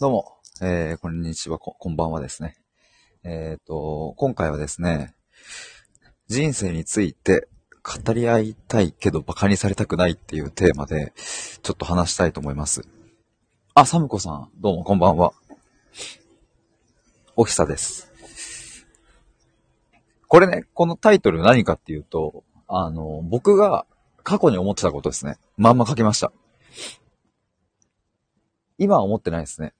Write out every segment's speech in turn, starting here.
どうも、えー、こんにちは、ここんばんはですね。えっ、と、今回はですね、人生について語り合いたいけど馬鹿にされたくないっていうテーマで、ちょっと話したいと思います。あ、サムコさん、どうもこんばんは。おひさです。これね、このタイトル何かっていうと、あの、僕が過去に思ってたことですね。まんま書きました。今は思ってないですね。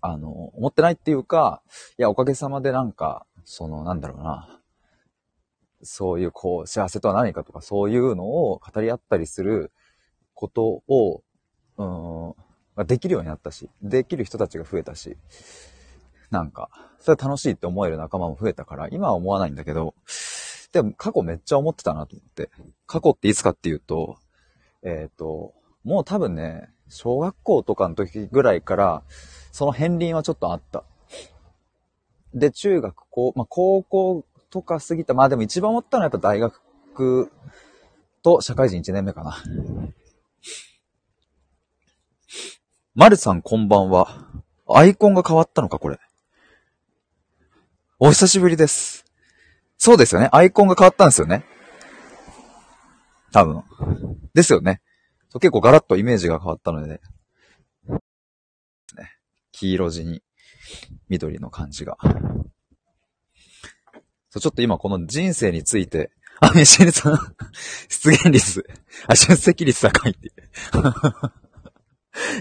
あの、思ってないっていうか、いや、おかげさまでなんか、その、なんだろうな。そういう、こう、幸せとは何かとか、そういうのを語り合ったりすることを、うん、できるようになったし、できる人たちが増えたし、なんか、それは楽しいって思える仲間も増えたから、今は思わないんだけど、でも過去めっちゃ思ってたなと思って。過去っていつかっていうと、えっ、と、もう多分ね、小学校とかの時ぐらいから、その片鱗はちょっとあった。で、中学、高、まあ、高校とか過ぎた、まあでも一番思ったのはやっぱ大学と社会人1年目かな。まるさんこんばんは。アイコンが変わったのか、これ。お久しぶりです。そうですよね。アイコンが変わったんですよね。多分。ですよね。結構ガラッとイメージが変わったので、ね、黄色地に緑の感じが。そう、ちょっと今この人生について、あ、ミシェルさん、出現率、あ、出席率高いって。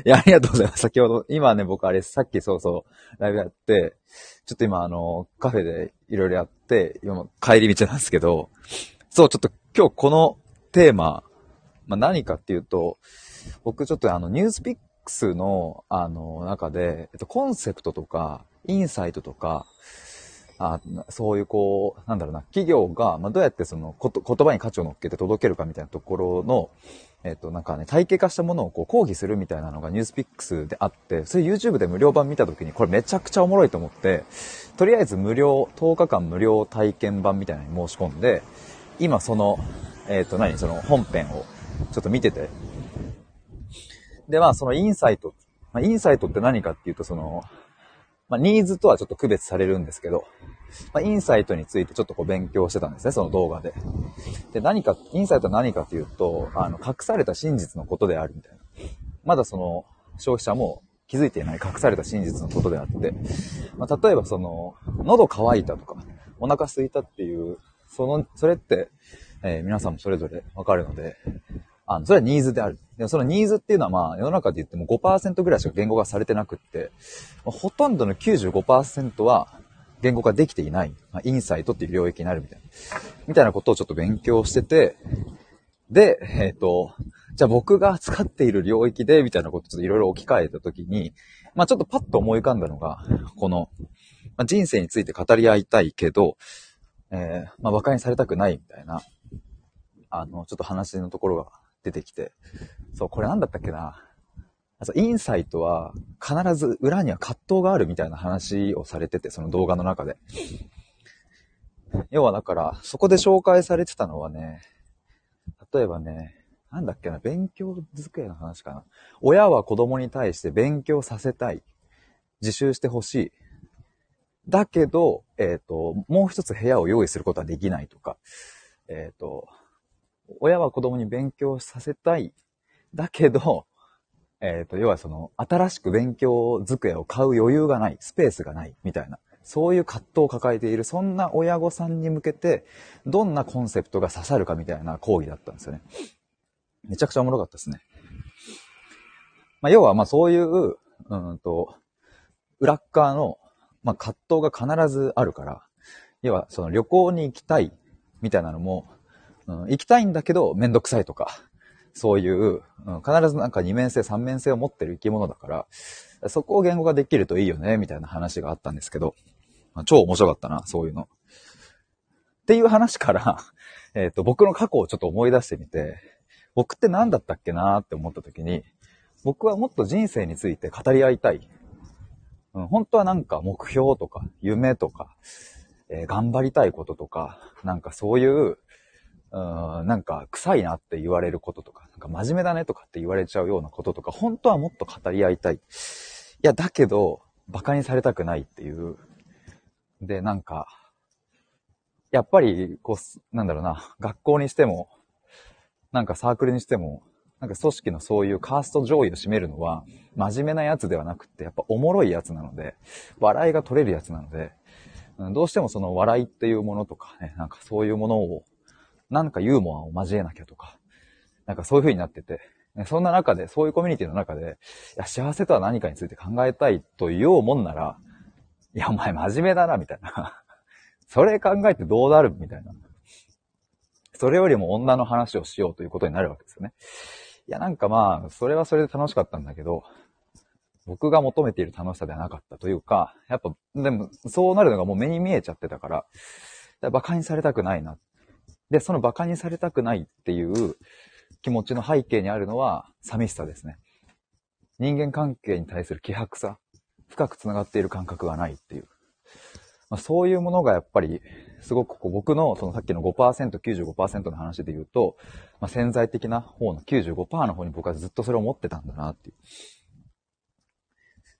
いや、ありがとうございます。先ほど、今ね、僕あれ、さっきそうそう、ライブやって、ちょっと今あの、カフェでいろいろやって、今帰り道なんですけど、そう、ちょっと今日このテーマ、まあ、何かっていうと、僕ちょっとあの、ニュースピックスの、あの、中で、えっと、コンセプトとか、インサイトとか、あそういうこう、なんだろうな、企業が、まあ、どうやってそのこと、言葉に価値を乗っけて届けるかみたいなところの、えっと、なんかね、体系化したものをこう講義するみたいなのがニュースピックスであって、それ YouTube で無料版見た時にこれめちゃくちゃおもろいと思って、とりあえず無料、10日間無料体験版みたいなのに申し込んで、今その、えっと何、その本編をちょっと見てて。で、まあそのインサイト、まあ、インサイトって何かっていうとその、まあニーズとはちょっと区別されるんですけど、まあ、インサイトについてちょっとこう勉強してたんですね、その動画で。で、何か、インサイトは何かというと、あの、隠された真実のことであるみたいな。まだその、消費者も気づいていない隠された真実のことであって、まあ、例えばその、喉乾いたとか、お腹空いたっていう、その、それって、えー皆さんもそれぞれわかるので、あの、それはニーズである。でもそのニーズっていうのはまあ、世の中で言っても5%ぐらいしか言語化されてなくって、まあほとんどの95%は言語化できていない、まあ、インサイトっていう領域になるみたいな、みたいなことをちょっと勉強してて、で、えっ、と、じゃあ僕が使っている領域で、みたいなことをちょっといろいろ置き換えたときに、まあちょっとパッと思い浮かんだのが、この、まあ、人生について語り合いたいけど、えー、まあ馬鹿にされたくないみたいな、あの、ちょっと話のところが出てきて、そう、これなんだったっけな。インサイトは必ず裏には葛藤があるみたいな話をされてて、その動画の中で。要はだから、そこで紹介されてたのはね、例えばね、なんだっけな、勉強机の話かな。親は子供に対して勉強させたい。自習してほしい。だけど、えっ、と、もう一つ部屋を用意することはできないとか、えっ、と、親は子供に勉強させたい。だけど、えっ、と、要はその、新しく勉強机を買う余裕がない、スペースがない、みたいな。そういう葛藤を抱えている、そんな親御さんに向けて、どんなコンセプトが刺さるかみたいな講義だったんですよね。めちゃくちゃおもろかったですね。まあ、要は、まあそういう、うんと、裏っ側の、まあ葛藤が必ずあるから、要はその旅行に行きたい、みたいなのも、ん、行きたいんだけどめんどくさいとか、そういう、うん、必ずなんか二面性、三面性を持ってる生き物だから、そこを言語化できるといいよね、みたいな話があったんですけど、まあ超面白かったな、そういうの。っていう話から、えっ、と、僕の過去をちょっと思い出してみて、僕って何だったっけなって思った時に、僕はもっと人生について語り合いたい。うん、本当はなんか目標とか夢とか、えー頑張りたいこととか、なんかそういう、うん、なんか臭いなって言われることとか、なんか真面目だねとかって言われちゃうようなこととか、本当はもっと語り合いたい。いや、だけど、馬鹿にされたくないっていう。で、なんか、やっぱり、こう、なんだろうな、学校にしても、なんかサークルにしても、なんか組織のそういうカースト上位を占めるのは、真面目なやつではなくって、やっぱおもろいやつなので、笑いが取れるやつなので、どうしてもその笑いっていうものとかね、なんかそういうものを、なんかユーモアを交えなきゃとか、なんかそういう風になってて、そんな中で、そういうコミュニティの中で、いや、幸せとは何かについて考えたいと言おうもんなら、いや、お前真面目だな、みたいな。それ考えてどうなるみたいな。それよりも女の話をしようということになるわけですよね。いや、なんかまあ、それはそれで楽しかったんだけど、僕が求めている楽しさではなかったというか、やっぱ、でも、そうなるのがもう目に見えちゃってたから、馬鹿にされたくないな。で、その馬鹿にされたくないっていう気持ちの背景にあるのは、寂しさですね。人間関係に対する希薄さ、深く繋がっている感覚がないっていう。まあ、そういうものがやっぱり、すごくこう僕のそのさっきの5%、95%の話で言うと、まあ、潜在的な方の95%の方に僕はずっとそれを持ってたんだなっていう。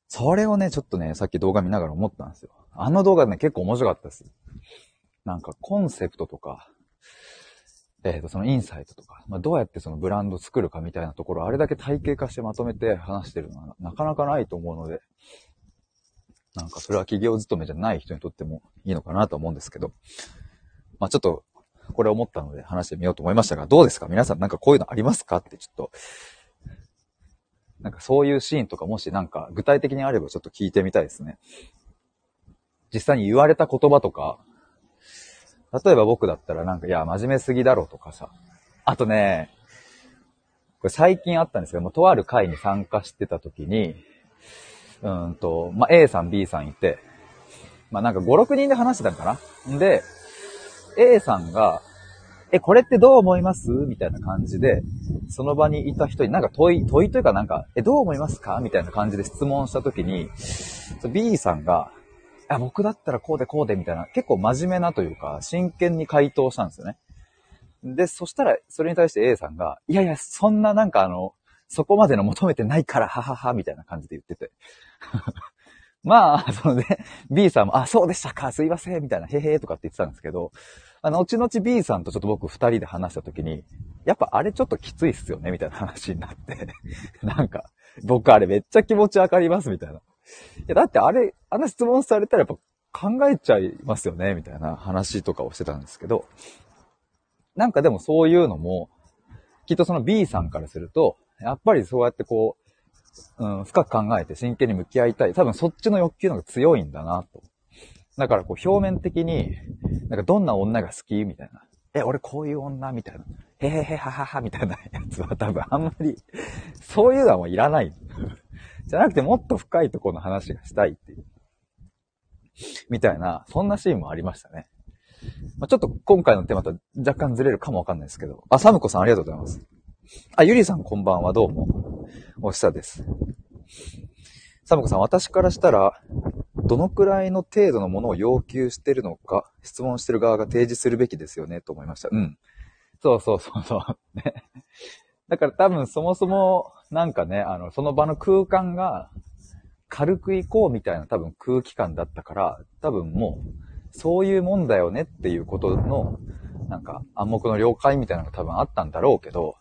それをね、ちょっとね、さっき動画見ながら思ったんですよ。あの動画ね、結構面白かったです。なんかコンセプトとか、えっ、ー、と、そのインサイトとか、まあ、どうやってそのブランド作るかみたいなところ、あれだけ体系化してまとめて話してるのはなかなかないと思うので、なんかそれは企業勤めじゃない人にとってもいいのかなと思うんですけど、まあちょっと、これ思ったので話してみようと思いましたが、どうですか？皆さんなんかこういうのありますか？ってちょっと、なんかそういうシーンとかもしなんか具体的にあればちょっと聞いてみたいですね。実際に言われた言葉とか、例えば僕だったらなんか、いや、真面目すぎだろとかさ。あとね、これ最近あったんですけども、とある会に参加してた時に、うんと、まあ、A さん、B さんいて、まあ、なんか5、6人で話してたんかな。んで、A さんが、え、これってどう思います？みたいな感じで、その場にいた人になんか問い、問いというかなんか、え、どう思いますか？みたいな感じで質問した時に、B さんが、あ、僕だったらこうでこうでみたいな、結構真面目なというか、真剣に回答したんですよね。で、そしたら、それに対して A さんが、いやいや、そんななんかあの、そこまでの求めてないから、ははは、みたいな感じで言ってて。まあ、そのね、B さんも、あ、そうでしたか、すいません、みたいな、へへとかって言ってたんですけど、あの、後々 B さんとちょっと僕二人で話した時に、やっぱあれちょっときついっすよね、みたいな話になって なんか、僕あれめっちゃ気持ちわかります、みたいな。いや、だってあれ、あんな質問されたらやっぱ考えちゃいますよね、みたいな話とかをしてたんですけど、なんかでもそういうのも、きっとその B さんからすると、やっぱりそうやってこう、うん、深く考えて真剣に向き合いたい。多分そっちの欲求の方が強いんだなと。だからこう表面的に、なんかどんな女が好きみたいな。え、俺こういう女みたいな。へへへはははみたいなやつは多分あんまり、そういうのはもういらない。じゃなくてもっと深いところの話がしたいっていう。みたいな、そんなシーンもありましたね。まあ、ちょっと今回のテーマと若干ずれるかもわかんないですけど。あ、サムコさんありがとうございます。あ、ゆりさんこんばんは、どうも。おしさです。サムコさん、私からしたら、どのくらいの程度のものを要求してるのか、質問してる側が提示するべきですよね、と思いました。うん。そうそうそうそう。ね。だから多分そもそも、なんかね、あの、その場の空間が、軽く行こうみたいな多分空気感だったから、多分もう、そういうもんだよねっていうことの、なんか暗黙の了解みたいなのが多分あったんだろうけど、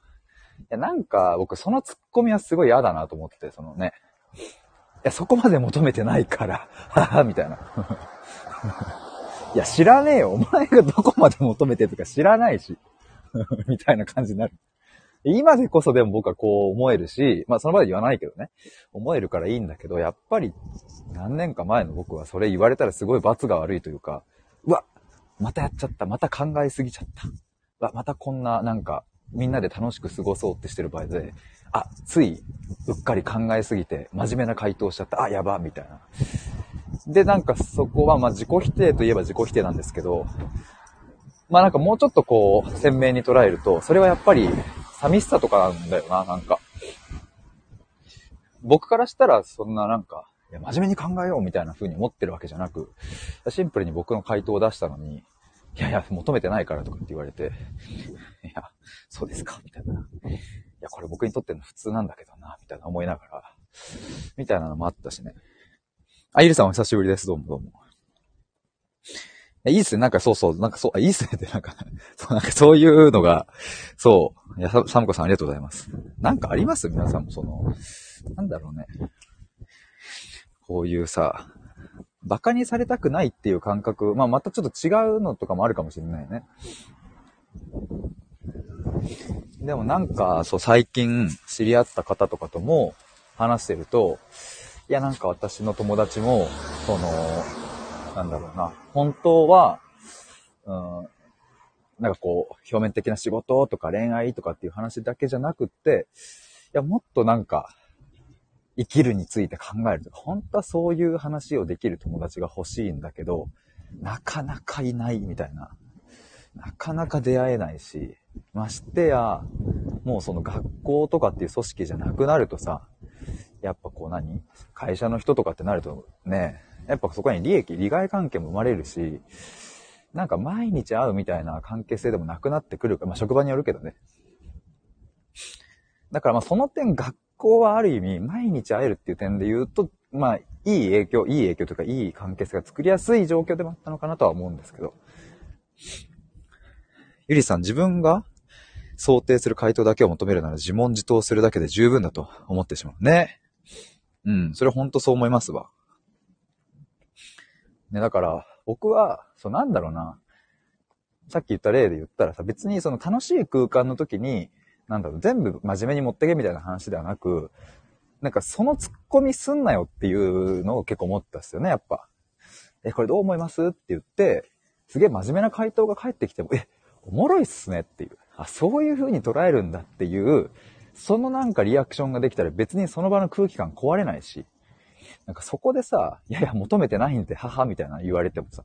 いや、なんか、僕、そのツッコミはすごい嫌だなと思ってて、そのね。いや、そこまで求めてないから、はは、みたいな。いや、知らねえよ。お前がどこまで求めてるとか知らないし。みたいな感じになる。今でこそでも僕はこう思えるし、まあその場で言わないけどね。思えるからいいんだけど、やっぱり何年か前の僕はそれ言われたらすごい罰が悪いというか、うわ、またやっちゃった。また考えすぎちゃった。うわ、またこんななんかみんなで楽しく過ごそうってしてる場合で、あ、つい、うっかり考えすぎて、真面目な回答しちゃった、あ、やば、みたいな。で、なんかそこは、まあ自己否定といえば自己否定なんですけど、まあなんかもうちょっとこう、鮮明に捉えると、それはやっぱり、寂しさとかなんだよな、なんか。僕からしたら、そんななんか、いや、真面目に考えようみたいな風に思ってるわけじゃなく、シンプルに僕の回答を出したのに、いやいや、求めてないからとかって言われて、いや、そうですかみたいな。いや、これ僕にとっての普通なんだけどな、みたいな思いながら、みたいなのもあったしね。あ、ゆりさんお久しぶりです。どうもどうも。いいっすね。なんかそうそう。なんかそう、あ、いいっすねってなんか そう、なんかそういうのが、そう。いや、サムコさんありがとうございます。なんかあります？皆さんもその、なんだろうね。こういうさ、馬鹿にされたくないっていう感覚、まあまたちょっと違うのとかもあるかもしれないね。でもなんか、そう最近知り合った方とかとも話してると、いやなんか私の友達も、その、なんだろうな、本当は、うん、なんかこう、表面的な仕事とか恋愛とかっていう話だけじゃなくって、いやもっとなんか、生きるについて考えるとか。本当はそういう話をできる友達が欲しいんだけど、なかなかいないみたいな。なかなか出会えないし、ましてや、もうその学校とかっていう組織じゃなくなるとさ、やっぱこう何？会社の人とかってなるとね、やっぱそこに利益、利害関係も生まれるし、なんか毎日会うみたいな関係性でもなくなってくるか、まあ職場によるけどね。だからまあその点学校はある意味、毎日会えるっていう点で言うと、まあ、いい影響、いい影響というか、いい関係性が作りやすい状況でもあったのかなとは思うんですけど。ゆりさん、自分が想定する回答だけを求めるなら自問自答するだけで十分だと思ってしまう。ね。うん、それほんとそう思いますわ。ね、だから、僕は、そうなんだろうな。さっき言った例で言ったらさ、別にその楽しい空間の時に、なんだろう、全部真面目に持ってけみたいな話ではなく、なんかその突っ込みすんなよっていうのを結構思ったっすよね、やっぱ。え、これどう思います？って言って、すげえ真面目な回答が返ってきても、え、おもろいっすねっていう。あ、そういう風に捉えるんだっていう、そのなんかリアクションができたら別にその場の空気感壊れないし、なんかそこでさ、いやいや求めてないんで、母みたいな言われてもさ、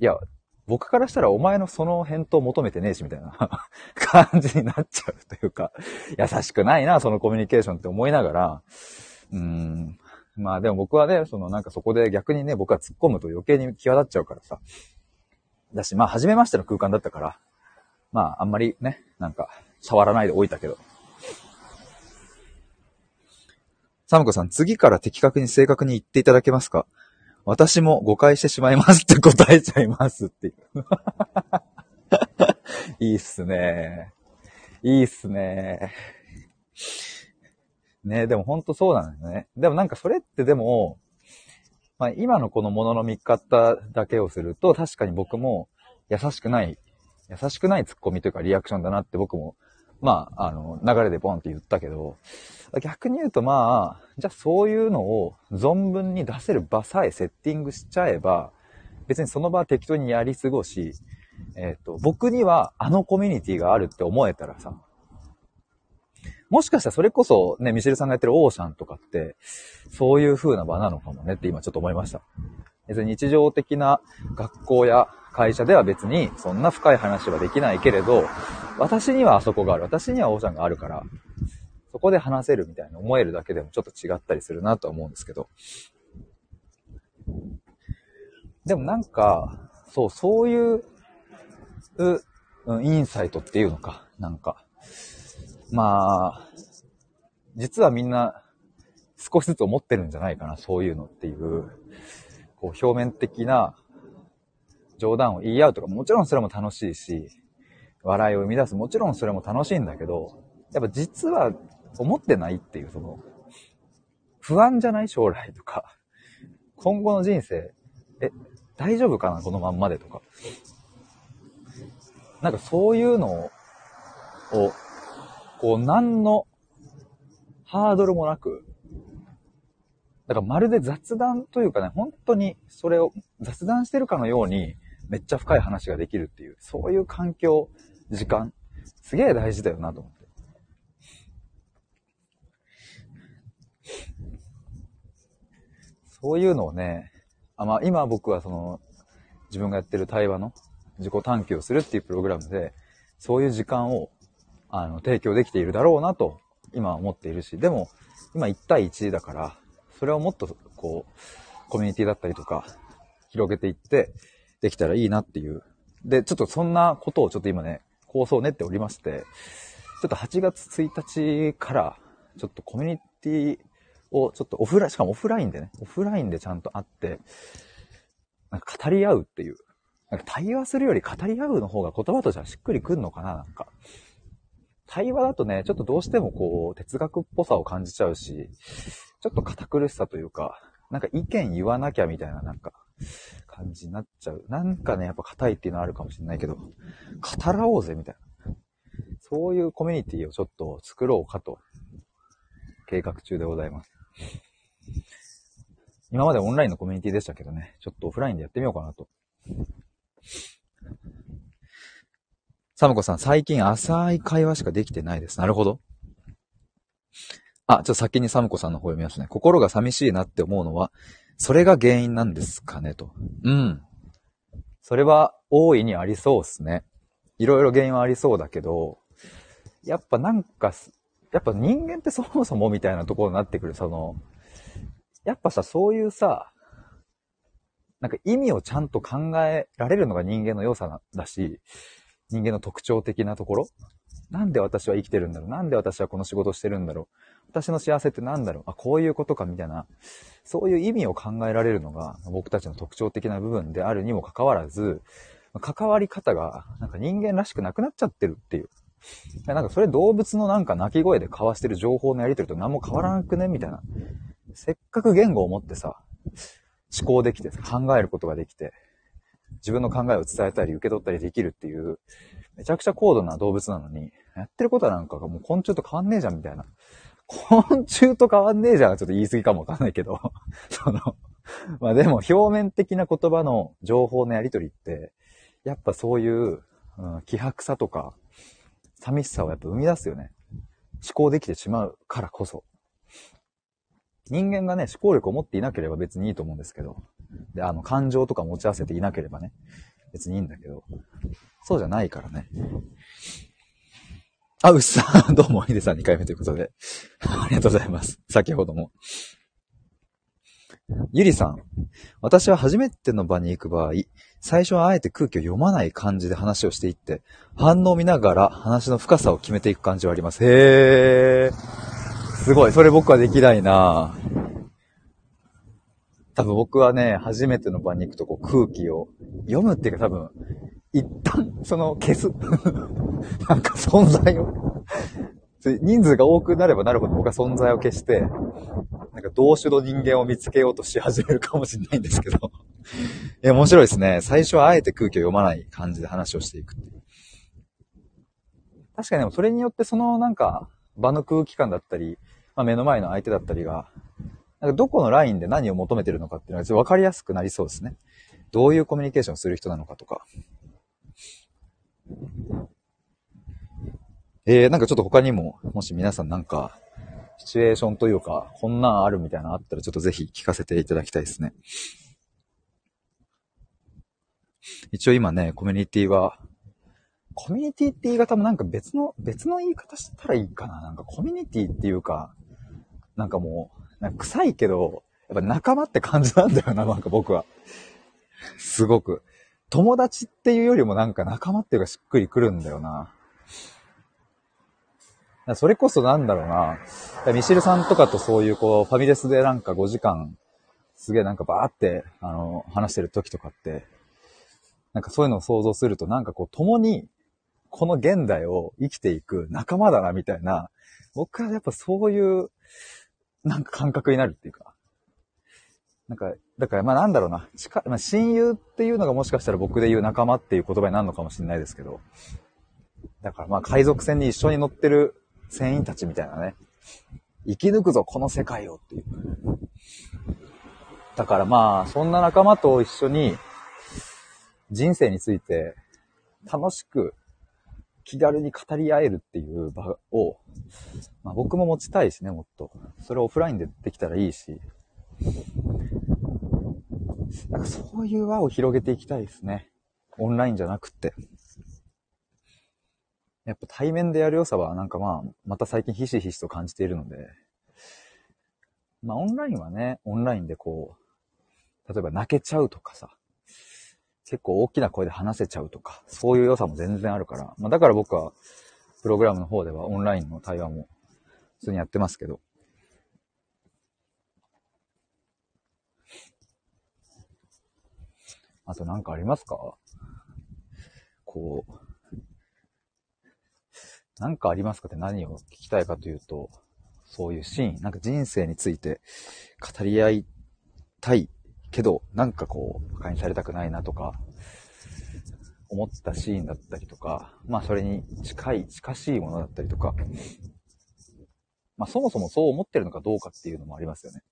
いや、僕からしたらお前のその返答求めてねえし、みたいな 感じになっちゃうというか、優しくないな、そのコミュニケーションって思いながら、うーん。まあでも僕はね、そのなんかそこで逆にね、僕は突っ込むと余計に際立っちゃうからさ。だし、まあ初めましての空間だったから、まああんまりね、なんか触らないでおいたけど。サムコさん、次から的確に正確に言っていただけますか？私も誤解してしまいますって答えちゃいますっていう。いいっすね。いいっすね。ねでもほんとそうなんだよね。でもなんかそれってでも、まあ今のこのものの見方だけをすると確かに僕も優しくない、優しくないツッコミというかリアクションだなって僕も、まあ、あの、流れでポンって言ったけど、逆に言うとまあ、じゃあそういうのを存分に出せる場さえセッティングしちゃえば、別にその場は適当にやり過ごし、えっ、ー、と、僕にはあのコミュニティがあるって思えたらさ、もしかしたらそれこそね、ミシェルさんがやってるオーシャンとかって、そういう風な場なのかもねって今ちょっと思いました。別に日常的な学校や会社では別にそんな深い話はできないけれど、私にはあそこがある。私にはオーシャンがあるから、そこで話せるみたいな思えるだけでもちょっと違ったりするなとは思うんですけど。でもなんか、そう、そういう、う、インサイトっていうのか、なんか。まあ、実はみんな少しずつ思ってるんじゃないかな、そういうのっていう、こう表面的な冗談を言い合うとか、もちろんそれも楽しいし、笑いを生み出す、もちろんそれも楽しいんだけど、やっぱ実は思ってないっていう、その、不安じゃない将来とか、今後の人生、え、大丈夫かなこのまんまでとか。なんかそういうのを、こう、何のハードルもなく、だからまるで雑談というかね、本当にそれを雑談してるかのように、めっちゃ深い話ができるっていう、そういう環境、時間、すげえ大事だよなと思って。そういうのをね、あまあ、今僕はその、自分がやってる対話の自己探求をするっていうプログラムで、そういう時間を、あの、提供できているだろうなと、今は思っているし、でも、今1対1だから、それをもっと、こう、コミュニティだったりとか、広げていって、できたらいいなっていう。で、ちょっとそんなことをちょっと今ね、構想を練っておりまして、ちょっと8月1日から、ちょっとコミュニティをちょっとオフライン、しかもオフラインでね、オフラインでちゃんと会って、なんか語り合うっていう。なんか対話するより語り合うの方が言葉としてはしっくりくんのかな、なんか。対話だとね、ちょっとどうしてもこう、哲学っぽさを感じちゃうし、ちょっと堅苦しさというか、なんか意見言わなきゃみたいななんか、感じになっちゃう。なんかね、やっぱ硬いっていうのはあるかもしれないけど、語らおうぜみたいな。そういうコミュニティをちょっと作ろうかと、計画中でございます。今までオンラインのコミュニティでしたけどね、ちょっとオフラインでやってみようかなと。サムコさん、最近浅い会話しかできてないです。なるほど。あ、ちょっと先にサムコさんの方読みますね。心が寂しいなって思うのは、それが原因なんですかねと。うん。それは大いにありそうですね。いろいろ原因はありそうだけど、やっぱなんか、やっぱ人間ってそもそもみたいなところになってくる、その、やっぱさ、そういうさ、なんか意味をちゃんと考えられるのが人間の良さだし、人間の特徴的なところ。なんで私は生きてるんだろう。なんで私はこの仕事してるんだろう。私の幸せって何だろう。あ、こういうことかみたいな、そういう意味を考えられるのが僕たちの特徴的な部分であるにもかかわらず、関わり方がなんか人間らしくなくなっちゃってるっていう。なんかそれ動物のなんか鳴き声で交わしてる情報のやり取りと何も変わらなくね？みたいな。せっかく言語を持ってさ、思考できて考えることができて、自分の考えを伝えたり受け取ったりできるっていう、めちゃくちゃ高度な動物なのに、やってることはなんかがもう昆虫と変わんねえじゃんみたいな。昆虫と変わんねえじゃんちょっと言い過ぎかもわかんないけど、その、まあでも表面的な言葉の情報のやり取りって、やっぱそういう、うん、気迫さとか、寂しさをやっぱ生み出すよね。思考できてしまうからこそ。人間がね、思考力を持っていなければ別にいいと思うんですけど、で、あの、感情とか持ち合わせていなければね、別にいいんだけど、そうじゃないからね。あ、うっさん、どうも、ヒデさん2回目ということで。ありがとうございます。先ほども。ゆりさん、私は初めての場に行く場合、最初はあえて空気を読まない感じで話をしていって、反応を見ながら話の深さを決めていく感じはあります。へー。すごい。それ僕はできないな多分僕はね、初めての場に行くとこう空気を読むっていうか多分、一旦その消す。なんか存在を人数が多くなればなるほど僕は存在を消して、なんか同種の人間を見つけようとし始めるかもしれないんですけど。え、面白いですね。最初はあえて空気を読まない感じで話をしていくっていう。確かにでもそれによってそのなんか場の空気感だったり、まあ、目の前の相手だったりが、なんかどこのラインで何を求めてるのかっていうのが分かりやすくなりそうですね。どういうコミュニケーションをする人なのかとか。えー、なんかちょっと他にも、もし皆さんなんか、シチュエーションというか、こんなんあるみたいなあったらちょっとぜひ聞かせていただきたいですね。一応今ね、コミュニティは、コミュニティって言い方もなんか別の、別の言い方したらいいかな。なんかコミュニティっていうか、なんかもう、なんか臭いけど、やっぱ仲間って感じなんだよな、なんか僕は。すごく。友達っていうよりもなんか仲間っていうかしっくりくるんだよな。それこそなんだろうな。ミシルさんとかとそういうこう、ファミレスでなんか5時間、すげえなんかバーって、あの、話してる時とかって、なんかそういうのを想像するとなんかこう、共にこの現代を生きていく仲間だな、みたいな、僕はやっぱそういう、なんか感覚になるっていうか。なんか、だからまあなんだろうな、近まあ、親友っていうのがもしかしたら僕で言う仲間っていう言葉になるのかもしれないですけど、だからまあ海賊船に一緒に乗ってる船員たちみたいなね、生き抜くぞ、この世界をっていう。だからまあ、そんな仲間と一緒に人生について楽しく気軽に語り合えるっていう場を、まあ、僕も持ちたいしね、もっと。それオフラインでできたらいいし。なんかそういう輪を広げていきたいですね。オンラインじゃなくって。やっぱ対面でやる良さはなんかまあ、また最近ひしひしと感じているので、まあオンラインはね、オンラインでこう、例えば泣けちゃうとかさ、結構大きな声で話せちゃうとか、そういう良さも全然あるから、まあだから僕は、プログラムの方ではオンラインの対話も普通にやってますけど、あとなんかありますか？こう、なんかありますかって何を聞きたいかというと、そういうシーン、なんか人生について語り合いたいけど、なんかこう、馬鹿にされたくないなとか、思ったシーンだったりとか、まあそれに近い、近しいものだったりとか、まあそもそもそう思ってるのかどうかっていうのもありますよね。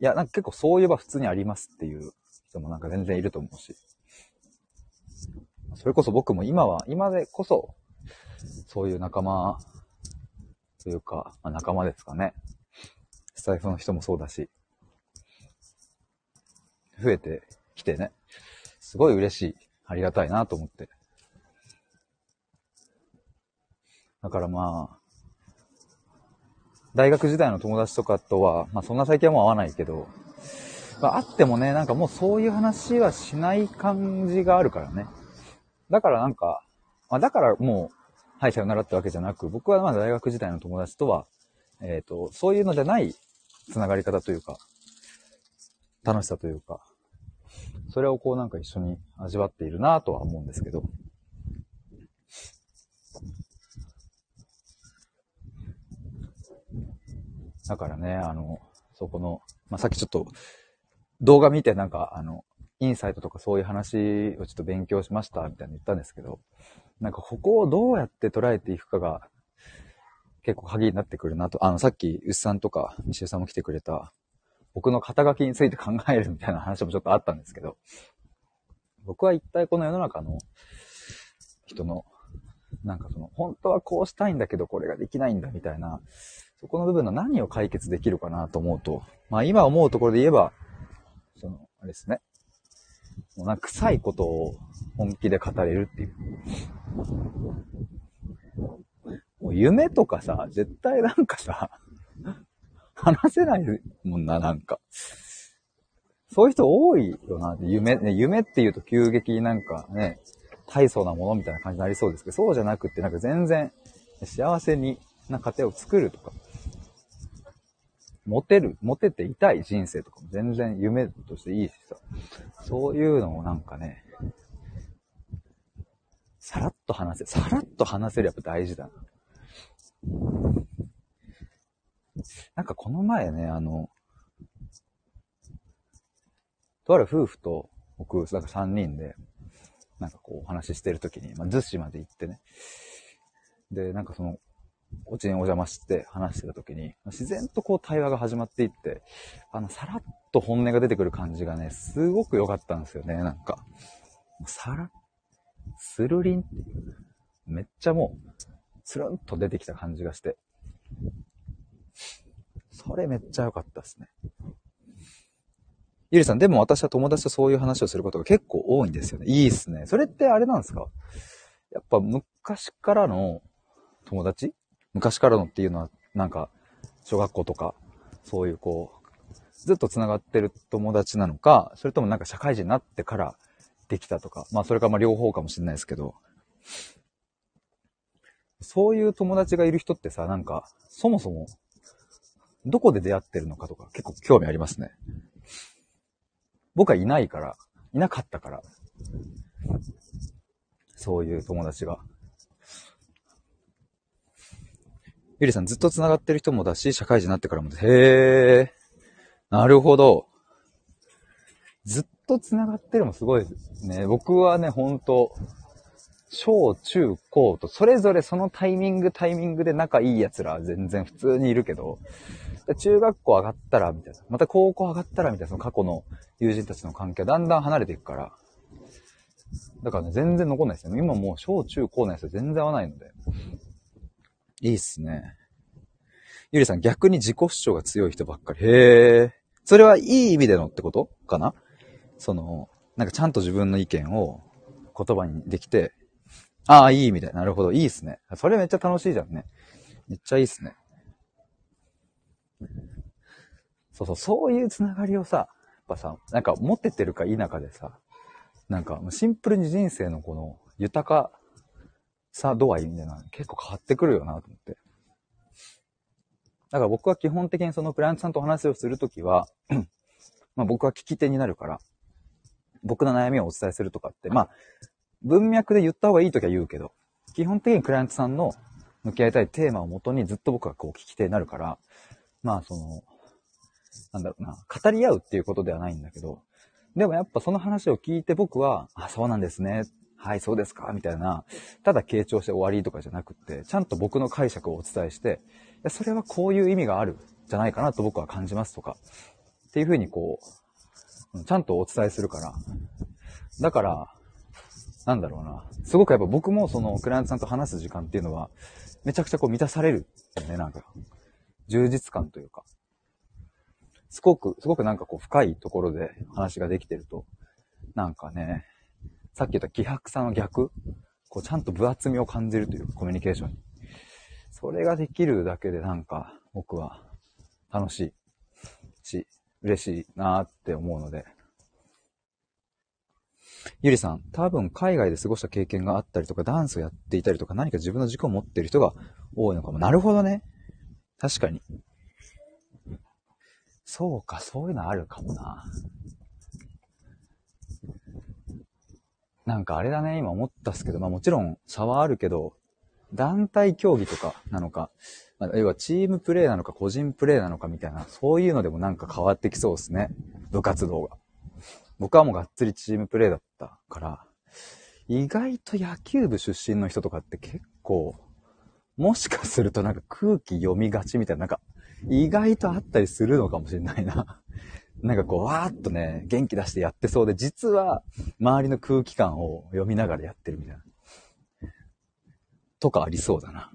いや、なんか結構そういえば普通にありますっていう人もなんか全然いると思うし。それこそ僕も今は、今でこそ、そういう仲間というか、まあ、仲間ですかね。スタイフの人もそうだし、増えてきてね、すごい嬉しい、ありがたいなと思って。だからまあ、大学時代の友達とかとは、まあそんな最近はもう会わないけど、まあ、会ってもね、なんかもうそういう話はしない感じがあるからね。だからなんか、まあ、だからもう、はい、さよならってわけじゃなく、僕はまだ大学時代の友達とは、えっ、ー、と、そういうのじゃない繋がり方というか、楽しさというか、それをこうなんか一緒に味わっているなとは思うんですけど。だからね、あの、そこの、まあ、さっきちょっと動画見てなんか、あの、インサイトとかそういう話をちょっと勉強しましたみたいに言ったんですけど、なんかここをどうやって捉えていくかが結構鍵になってくるなと。あの、さっき、牛さんとか、西尾さんも来てくれた、僕の肩書きについて考えるみたいな話もちょっとあったんですけど、僕は一体この世の中の人の、なんかその、本当はこうしたいんだけどこれができないんだみたいな、そこの部分の何を解決できるかなと思うと、まあ今思うところで言えば、その、あれですね。もうなんか臭いことを本気で語れるっていう。もう夢とかさ、絶対なんかさ、話せないもんな、なんか。そういう人多いよな、夢、ね、夢って言うと急激になんかね、大層なものみたいな感じになりそうですけど、そうじゃなくって、なんか全然幸せにな家庭を作るとか、モテる、モテていたい人生とかも全然夢としていいしさ、そういうのをなんかね、さらっと話せ、さらっと話せるやっぱ大事だな。なんかこの前ね、あの、とある夫婦と僕、なんか3人で、なんかこうお話ししてるときに、まあ、逗子まで行ってね。で、なんかその、お家にお邪魔して話してた時に、自然とこう対話が始まっていって、あの、さらっと本音が出てくる感じがね、すごく良かったんですよね、なんか。さら、スルリンっていう、めっちゃもう、つるんと出てきた感じがして。それめっちゃ良かったですね。ゆりさん、でも私は友達とそういう話をすることが結構多いんですよね。いいっすね。それってあれなんですか？やっぱ昔からの友達？昔からのっていうのは、なんか、小学校とか、そういうこう、ずっと繋がってる友達なのか、それともなんか社会人になってからできたとか、まあそれかまあ両方かもしれないですけど、そういう友達がいる人ってさ、なんか、そもそも、どこで出会ってるのかとか結構興味ありますね。僕はいないから、いなかったから、そういう友達が。ゆりさんずっと繋がってる人もだし、社会人になってからも、へー。なるほど。ずっと繋がってるもすごいですね。僕はね、ほんと、小中高と、それぞれそのタイミングタイミングで仲いい奴らは全然普通にいるけど、中学校上がったら、みたいな。また高校上がったら、みたいな、その過去の友人たちの関係はだんだん離れていくから。だからね、全然残んないですよね。今もう小中高のやつ全然合わないので。いいっすね。ゆりさん、逆に自己主張が強い人ばっかり。へえ。それはいい意味でのってことかな？その、なんかちゃんと自分の意見を言葉にできて、ああ、いい意味で。なるほど。いいっすね。それめっちゃ楽しいじゃんね。めっちゃいいっすね。そうそう、そういうつながりをさ、やっぱさ、なんか持ってってるか否かでさ、なんかシンプルに人生のこの豊かさ度合いみたいな結構変わってくるよなと思って。だから僕は基本的にそのクライアントさんとお話をするときは まあ僕は聞き手になるから、僕の悩みをお伝えするとかって、まあ、文脈で言った方がいいときは言うけど、基本的にクライアントさんの向き合いたいテーマをもとにずっと僕はこう聞き手になるから、まあその、なんだろうな、語り合うっていうことではないんだけど、でもやっぱその話を聞いて僕は、あ、そうなんですね。はい、そうですか、みたいな、ただ傾聴して終わりとかじゃなくって、ちゃんと僕の解釈をお伝えして、いやそれはこういう意味がある、じゃないかなと僕は感じますとか、っていうふうにこう、ちゃんとお伝えするから、だから、なんだろうな。すごくやっぱ僕もそのクライアントさんと話す時間っていうのは、めちゃくちゃこう満たされるよね、なんか。充実感というか。すごく、すごくなんかこう深いところで話ができてると、なんかね、さっき言った希薄さの逆、こうちゃんと分厚みを感じるというコミュニケーションに。それができるだけでなんか僕は楽しいし、嬉しいなーって思うので、ゆりさん、多分海外で過ごした経験があったりとか、ダンスをやっていたりとか、何か自分の軸を持っている人が多いのかも。なるほどね。確かに。そうか、そういうのあるかもな。なんかあれだね、今思ったっすけど、まあもちろん差はあるけど、団体競技とかなのか、まあ、要はチームプレーなのか個人プレーなのかみたいな、そういうのでもなんか変わってきそうですね。部活動が。僕はもうがっつりチームプレーだったから、意外と野球部出身の人とかって結構、もしかするとなんか空気読みがちみたいな、なんか意外とあったりするのかもしれないな。なんかこう、わーっとね、元気出してやってそうで、実は周りの空気感を読みながらやってるみたいな。とかありそうだな。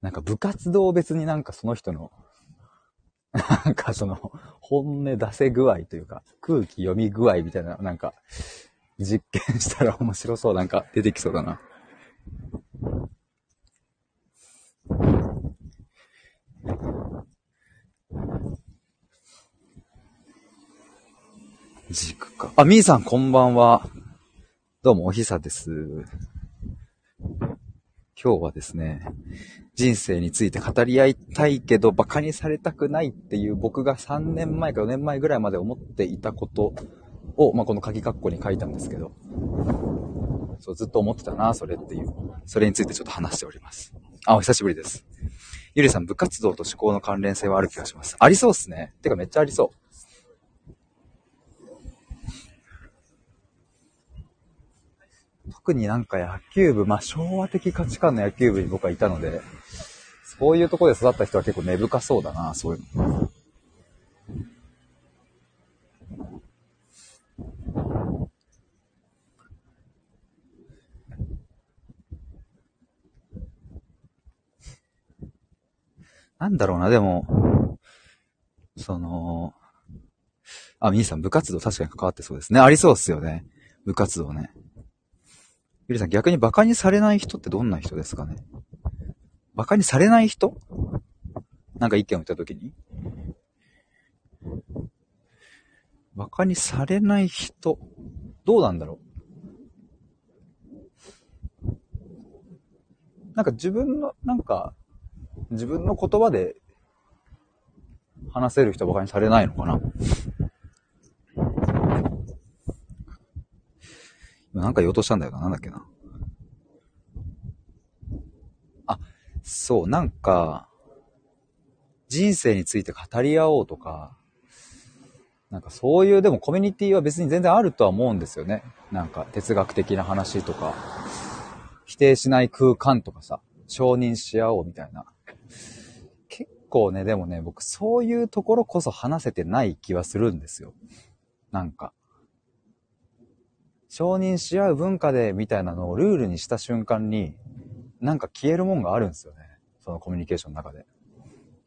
なんか部活動別になんかその人のなんかその、本音出せ具合というか、空気読み具合みたいな、なんか、実験したら面白そう、なんか出てきそうだな。軸か。あ、みーさんこんばんは。どうも、おひさです。今日はですね、人生について語り合いたいけど馬鹿にされたくないっていう僕が3年前か4年前ぐらいまで思っていたことを、まあ、この鍵括弧に書いたんですけど、そう、ずっと思ってたな、それっていう。それについてちょっと話しております。あ、お久しぶりです。ゆりさん、部活動と思考の関連性はある気がします。ありそうっすね。てかめっちゃありそう。特になんか野球部、まあ昭和的価値観の野球部に僕はいたので、そういうとこで育った人は結構根深そうだな、そういうの。なんだろうな、でも、その、あ、みーさん部活動確かに関わってそうですね。ありそうっすよね。部活動ね。ゆりさん、逆に馬鹿にされない人ってどんな人ですかね？馬鹿にされない人？なんか意見を言ったときに。馬鹿にされない人どうなんだろう？なんか自分の、なんか、自分の言葉で話せる人は馬鹿にされないのかな？なんか言おうとしたんだよな。なんだっけな。あ、そう、なんか、人生について語り合おうとか、なんかそういうでもコミュニティは別に全然あるとは思うんですよね。なんか哲学的な話とか、否定しない空間とかさ、承認し合おうみたいな。結構ね、でもね、僕そういうところこそ話せてない気はするんですよ。なんか。承認し合う文化でみたいなのをルールにした瞬間に、なんか消えるもんがあるんですよね。そのコミュニケーションの中で。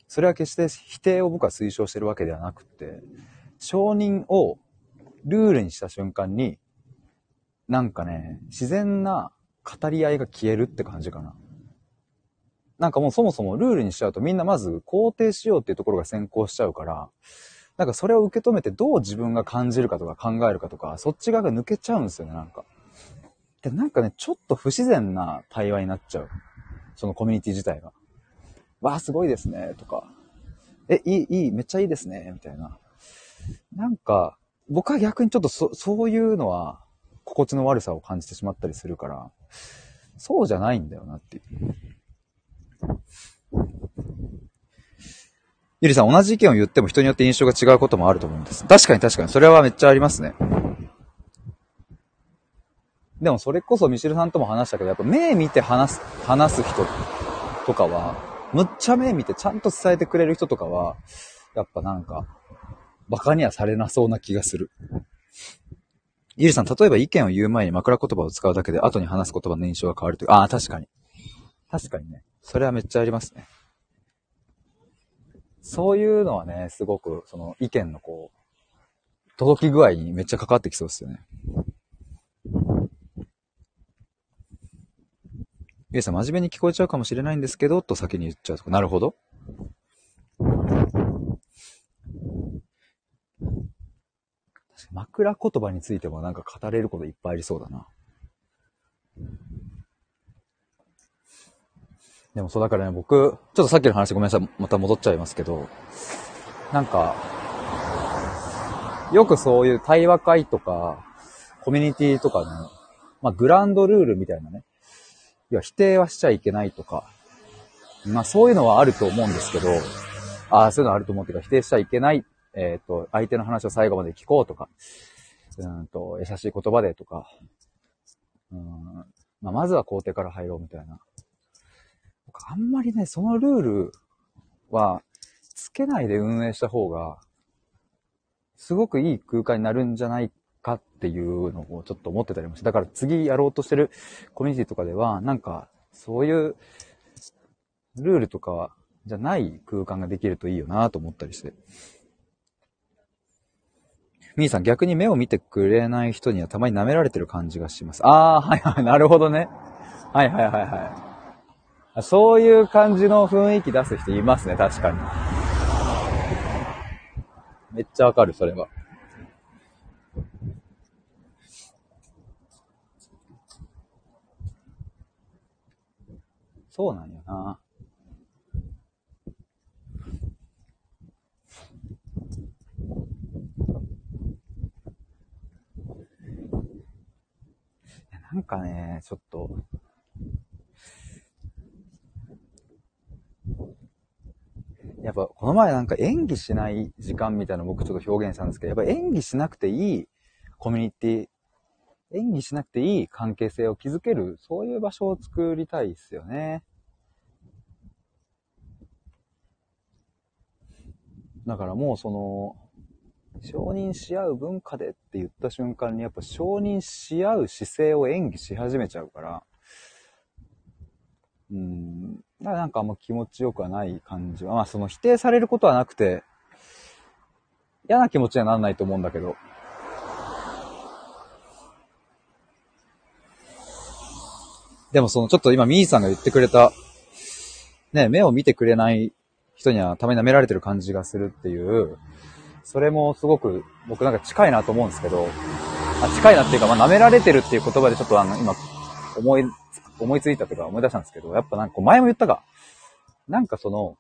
それは決して否定を僕は推奨してるわけではなくて、承認をルールにした瞬間に、なんかね、自然な語り合いが消えるって感じかな。なんかもうそもそもルールにしちゃうとみんなまず肯定しようっていうところが先行しちゃうから、なんかそれを受け止めてどう自分が感じるかとか考えるかとか、そっち側が抜けちゃうんですよね、なんか。で、なんかね、ちょっと不自然な対話になっちゃう。そのコミュニティ自体が。わあ、すごいですね、とか。え、いい、いい、めっちゃいいですね、みたいな。なんか、僕は逆にちょっとそ、そういうのは、心地の悪さを感じてしまったりするから、そうじゃないんだよなっていう。ゆりさん、同じ意見を言っても人によって印象が違うこともあると思うんです。確かに確かに、それはめっちゃありますね。でもそれこそミシルさんとも話したけど、やっぱ目見て話す、話す人とかは、むっちゃ目見てちゃんと伝えてくれる人とかは、やっぱなんか、馬鹿にはされなそうな気がする。ゆりさん、例えば意見を言う前に枕言葉を使うだけで後に話す言葉の印象が変わるという。ああ、確かに。確かにね。それはめっちゃありますね。そういうのはね、すごく、その意見のこう、届き具合にめっちゃ関わってきそうですよね。ゆりさん、真面目に聞こえちゃうかもしれないんですけど、と先に言っちゃうとか。なるほど。枕言葉についてもなんか語れることいっぱいありそうだな。でもそうだからね、僕、ちょっとさっきの話ごめんなさい、また戻っちゃいますけど、なんか、よくそういう対話会とか、コミュニティとかの、まあ、グランドルールみたいなね、いや、否定はしちゃいけないとか、まあそういうのはあると思うんですけど、ああ、そういうのはあると思ってか、否定しちゃいけないえっ、ー、と、相手の話を最後まで聞こうとか、うんと、優しい言葉でとか、うん、まあ、まずは肯定から入ろうみたいな。僕あんまりね、そのルールは、つけないで運営した方が、すごくいい空間になるんじゃないかっていうのをちょっと思ってたりもして。だから次やろうとしてるコミュニティとかでは、なんか、そういうルールとかじゃない空間ができるといいよなと思ったりして。みーさん、逆に目を見てくれない人にはたまに舐められてる感じがします。ああ、はいはい、なるほどね。はいはいはいはい。そういう感じの雰囲気出す人いますね、確かに。めっちゃわかる、それは。そうなんよな。なんかね、ちょっと、やっぱこの前なんか演技しない時間みたいなの僕ちょっと表現したんですけど、やっぱ演技しなくていいコミュニティ、演技しなくていい関係性を築ける、そういう場所を作りたいですよね。だからもうその、承認し合う文化でって言った瞬間にやっぱ承認し合う姿勢を演技し始めちゃうから、うん、だからなんかあんま気持ちよくはない感じは、まあその否定されることはなくて、嫌な気持ちにはならないと思うんだけど、でもそのちょっと今ミーさんが言ってくれた、ね、目を見てくれない人にはために舐められてる感じがするっていう、それもすごく僕なんか近いなと思うんですけど、あ近いなっていうか、まあ、舐められてるっていう言葉でちょっとあの、今、思い、思いついたとか思い出したんですけど、やっぱなんか前も言ったか、なんかその、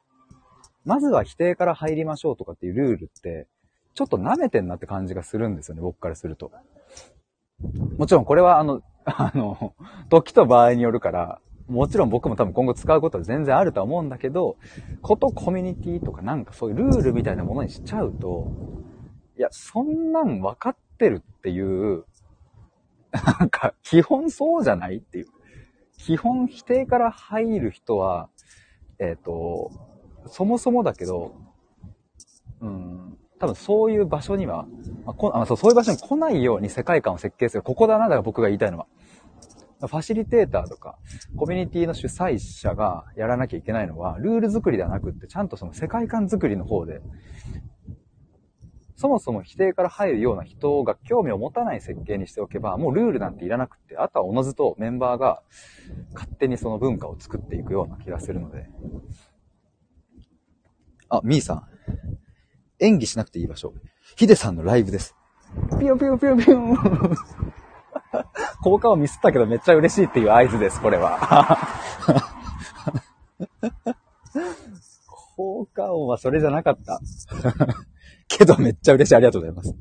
まずは否定から入りましょうとかっていうルールって、ちょっと舐めてんなって感じがするんですよね、僕からすると。もちろんこれはあの、あの、時と場合によるから、もちろん僕も多分今後使うことは全然あるとは思うんだけど、ことコミュニティとかなんかそういうルールみたいなものにしちゃうと、いや、そんなん分かってるっていう、なんか基本そうじゃないっていう。基本否定から入る人は、えっ、ー、と、そもそもだけど、うん、多分そういう場所には、まあ、こあそうそういう場所に来ないように世界観を設計する。ここだな、だから僕が言いたいのは。ファシリテーターとか、コミュニティの主催者がやらなきゃいけないのは、ルール作りではなくって、ちゃんとその世界観作りの方で、そもそも否定から入るような人が興味を持たない設計にしておけば、もうルールなんていらなくって、あとはおのずとメンバーが勝手にその文化を作っていくような気がするので。あ、ミーさん。演技しなくていい場所。ヒデさんのライブです。ピヨピヨピヨピヨ効果をミスったけどめっちゃ嬉しいっていう合図です、これは。効果音はそれじゃなかった。けどめっちゃ嬉しい。ありがとうございます。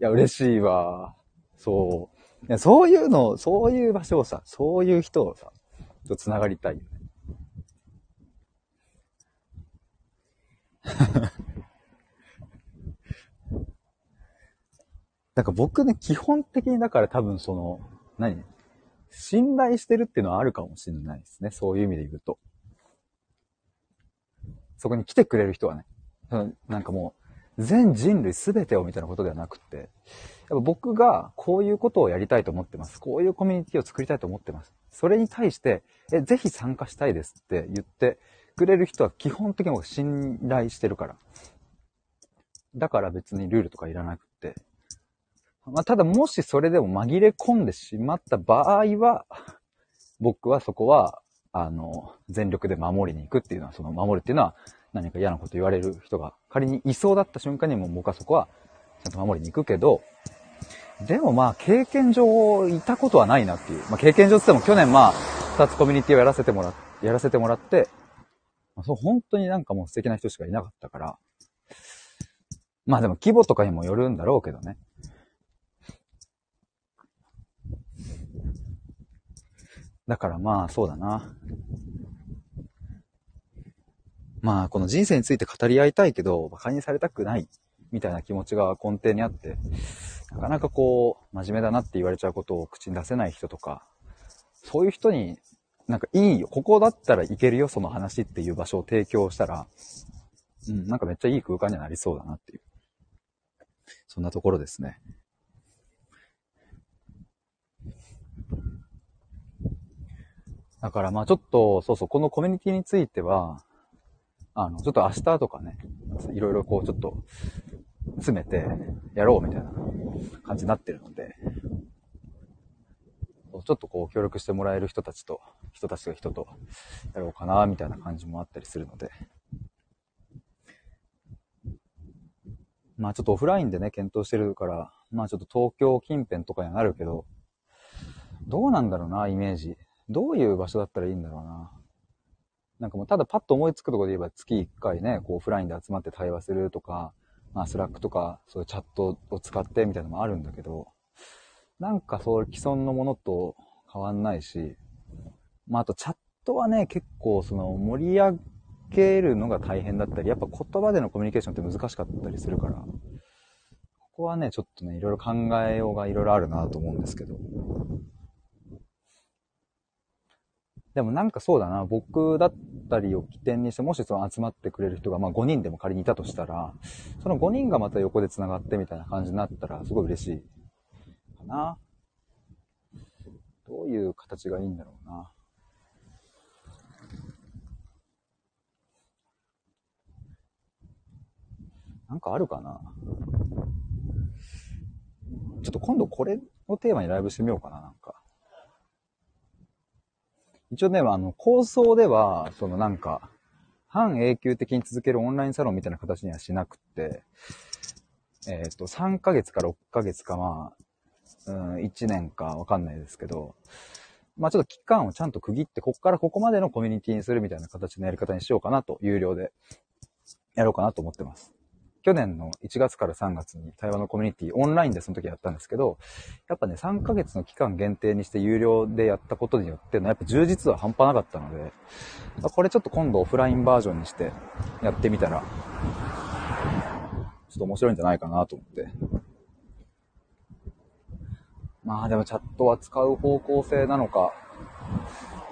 いや、嬉しいわ。そう。いやそういうの、そういう場所をさ、そういう人をさ、と繋がりたいよね。なんか僕ね、基本的にだから多分その、何？信頼してるっていうのはあるかもしれないですね。そういう意味で言うと。そこに来てくれる人はね。なんかもう、全人類全てをみたいなことではなくて、やっぱ僕がこういうことをやりたいと思ってます。こういうコミュニティを作りたいと思ってます。それに対して、え、ぜひ参加したいですって言ってくれる人は基本的に僕信頼してるから。だから別にルールとかいらなくて、まあ、ただもしそれでも紛れ込んでしまった場合は、僕はそこは、あの、全力で守りに行くっていうのは、その守るっていうのは、何か嫌なこと言われる人が仮にいそうだった瞬間にも僕はそこはちゃんと守りに行くけど、でもまあ経験上いたことはないなっていう。まあ経験上って言っても去年まあ二つコミュニティをやらせてもらやらせてもらって、まあ、そう本当になんかもう素敵な人しかいなかったから、まあでも規模とかにもよるんだろうけどね。だからまあ、そうだな。まあ、この人生について語り合いたいけど、馬鹿にされたくない、みたいな気持ちが根底にあって、なかなかこう、真面目だなって言われちゃうことを口に出せない人とか、そういう人に、なんかいいよ、ここだったらいけるよ、その話っていう場所を提供したら、うん、なんかめっちゃいい空間にはなりそうだなっていう。そんなところですね。だからまあちょっと、そうそう、このコミュニティについては、あの、ちょっと明日とかね、いろいろこうちょっと詰めてやろうみたいな感じになってるので、ちょっとこう協力してもらえる人たちと、人たちが人とやろうかな、みたいな感じもあったりするので、まあちょっとオフラインでね、検討してるから、まあちょっと東京近辺とかにはなるけど、どうなんだろうな、イメージ。どういう場所だったらいいんだろうな。なんかもうただパッと思いつくところで言えば月1回ね、こうオフラインで集まって対話するとか、まあスラックとかそういうチャットを使ってみたいなのもあるんだけど、なんかそう既存のものと変わんないし、まああとチャットはね、結構その盛り上げるのが大変だったり、やっぱ言葉でのコミュニケーションって難しかったりするから、ここはね、ちょっとね、いろいろ考えようがいろいろあるなと思うんですけど。でもなんかそうだな、僕だったりを起点にして、もしその集まってくれる人が、まあ5人でも仮にいたとしたら、その5人がまた横で繋がってみたいな感じになったら、すごい嬉しいかな。どういう形がいいんだろうな。なんかあるかなちょっと今度これをテーマにライブしてみようかな、なんか。一応ね、あの、構想では、そのなんか、半永久的に続けるオンラインサロンみたいな形にはしなくて、えっ、ー、と、3ヶ月か6ヶ月か、まあ、うん、1年かわかんないですけど、まあちょっと期間をちゃんと区切って、ここからここまでのコミュニティにするみたいな形のやり方にしようかなと、有料でやろうかなと思ってます。去年の1月から3月に対話のコミュニティオンラインでその時やったんですけど、やっぱね、3ヶ月の期間限定にして有料でやったことによっての、やっぱ充実は半端なかったので、これちょっと今度オフラインバージョンにしてやってみたら、ちょっと面白いんじゃないかなと思って。まあでもチャットは使う方向性なのか、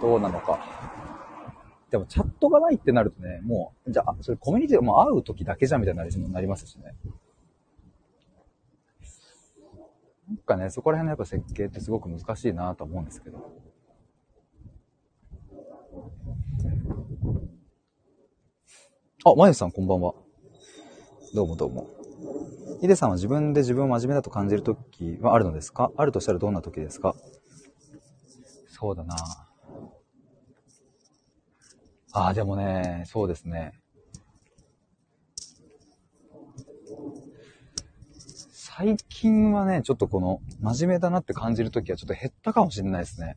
どうなのか。でもチャットがないってなるとね、もう、じゃあ、それコミュニティもう会う時だけじゃんみたいなになりますしね。なんかね、そこら辺のやっぱ設計ってすごく難しいなと思うんですけど。あ、まゆさんこんばんは。どうもどうも。ヒデさんは自分で自分を真面目だと感じる時はあるのですか？あるとしたらどんな時ですか？そうだなああ、でもね、そうですね。最近はね、ちょっとこの、真面目だなって感じるときはちょっと減ったかもしれないですね。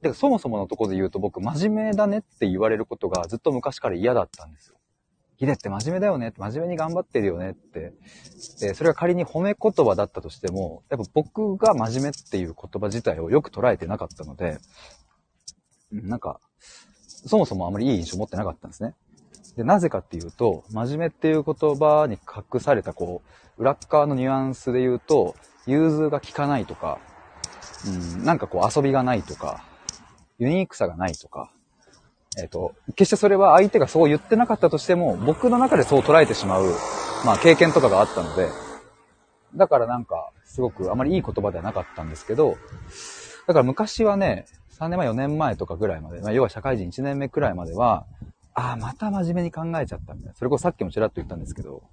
で、そもそものとこで言うと僕、真面目だねって言われることがずっと昔から嫌だったんですよ。ヒデって真面目だよねって真面目に頑張ってるよねって。で、それが仮に褒め言葉だったとしても、やっぱ僕が真面目っていう言葉自体をよく捉えてなかったので、なんか、そもそもあまりいい印象を持ってなかったんですね。で、なぜかっていうと、真面目っていう言葉に隠されたこう、裏側のニュアンスで言うと、融通が効かないとか、うん、なんかこう遊びがないとか、ユニークさがないとか、えっ、ー、と、決してそれは相手がそう言ってなかったとしても、僕の中でそう捉えてしまう、まあ経験とかがあったので、だからなんか、すごくあまりいい言葉ではなかったんですけど、だから昔はね、3年前、4年前とかぐらいまで、まあ、要は社会人1年目くらいまでは、ああ、また真面目に考えちゃったみたいな。それこそさっきもちらっと言ったんですけど、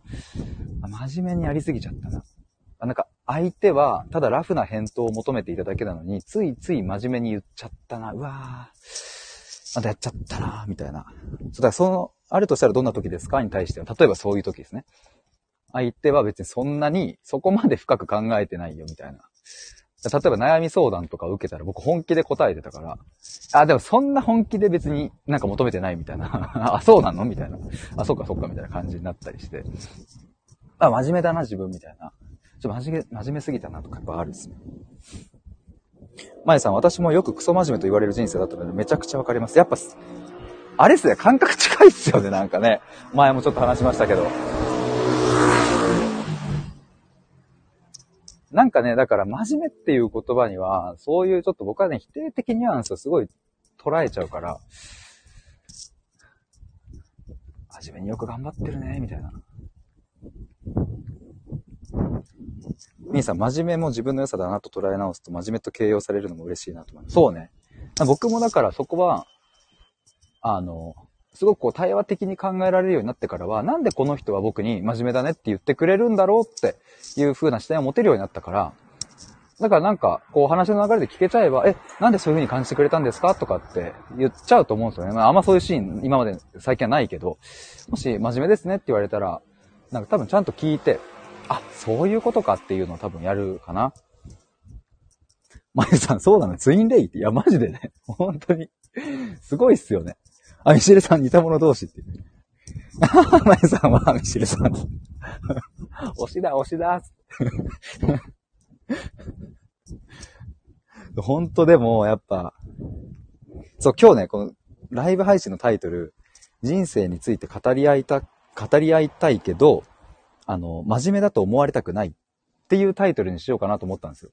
真面目にやりすぎちゃったな。あなんか、相手は、ただラフな返答を求めていただけなのに、ついつい真面目に言っちゃったな。うわぁ、またやっちゃったな、みたいな。そうだ、その、あるとしたらどんな時ですかに対しては、例えばそういう時ですね。相手は別にそんなに、そこまで深く考えてないよ、みたいな。例えば悩み相談とか受けたら僕本気で答えてたから、あ、でもそんな本気で別になんか求めてないみたいな。あ、そうなの？みたいな。あ、そっかそっかみたいな感じになったりして。あ、真面目だな自分みたいな。ちょっと真面目、真面目すぎたなとかやっぱあるですね。まえさん、私もよくクソ真面目と言われる人生だったのでめちゃくちゃわかります。やっぱ、あれっすね、感覚近いっすよね、なんかね。前もちょっと話しましたけど。なんかね、だから真面目っていう言葉には、そういうちょっと僕はね、否定的ニュアンスをすごい捉えちゃうから、真面目によく頑張ってるね、みたいな。みーさん、真面目も自分の良さだなと捉え直すと、真面目と形容されるのも嬉しいなと思います。そうね。僕もだからそこは、あの、すごくこう対話的に考えられるようになってからは、なんでこの人は僕に真面目だねって言ってくれるんだろうっていう風な視点を持てるようになったから、だからなんか、こう話の流れで聞けちゃえば、え、なんでそういう風に感じてくれたんですかとかって言っちゃうと思うんですよね。まあ、あんまそういうシーン、今まで最近はないけど、もし真面目ですねって言われたら、なんか多分ちゃんと聞いて、あ、そういうことかっていうのを多分やるかな。まゆさん、そうなのツインレイって。いや、マジでね。本当に。すごいっすよね。あ、ミシルさん似た者同士って。まゆさんはミシルさん。推しだ、推しだ。本当でも、やっぱ、そう、今日ね、このライブ配信のタイトル、人生について語り合いた、語り合いたいけど、あの、真面目だと思われたくないっていうタイトルにしようかなと思ったんですよ。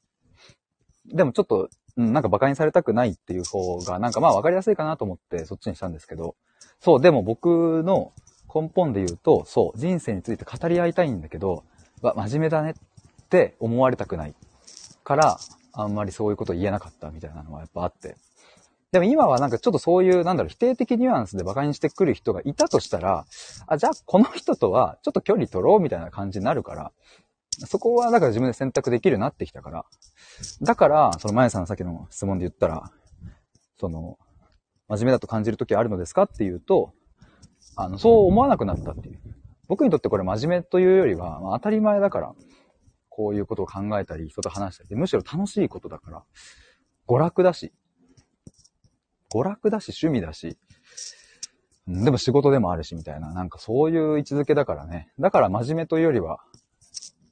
でもちょっと、うん、なんか馬鹿にされたくないっていう方が、なんかまあ分かりやすいかなと思ってそっちにしたんですけど、そう、でも僕の根本で言うと、そう、人生について語り合いたいんだけど、わ、真面目だねって思われたくないから、あんまりそういうこと言えなかったみたいなのはやっぱあって。でも今はなんかちょっとそういう、なんだろう、否定的ニュアンスで馬鹿にしてくる人がいたとしたら、あ、じゃあこの人とはちょっと距離取ろうみたいな感じになるから、そこはだから自分で選択できるようになってきたから。だから、その前さんのさっきの質問で言ったら、その、真面目だと感じるときあるのですかっていうと、あの、そう思わなくなったっていう。僕にとってこれ真面目というよりは、まあ、当たり前だから、こういうことを考えたり、人と話したり、むしろ楽しいことだから、娯楽だし、娯楽だし、趣味だし、でも仕事でもあるし、みたいな、なんかそういう位置づけだからね。だから真面目というよりは、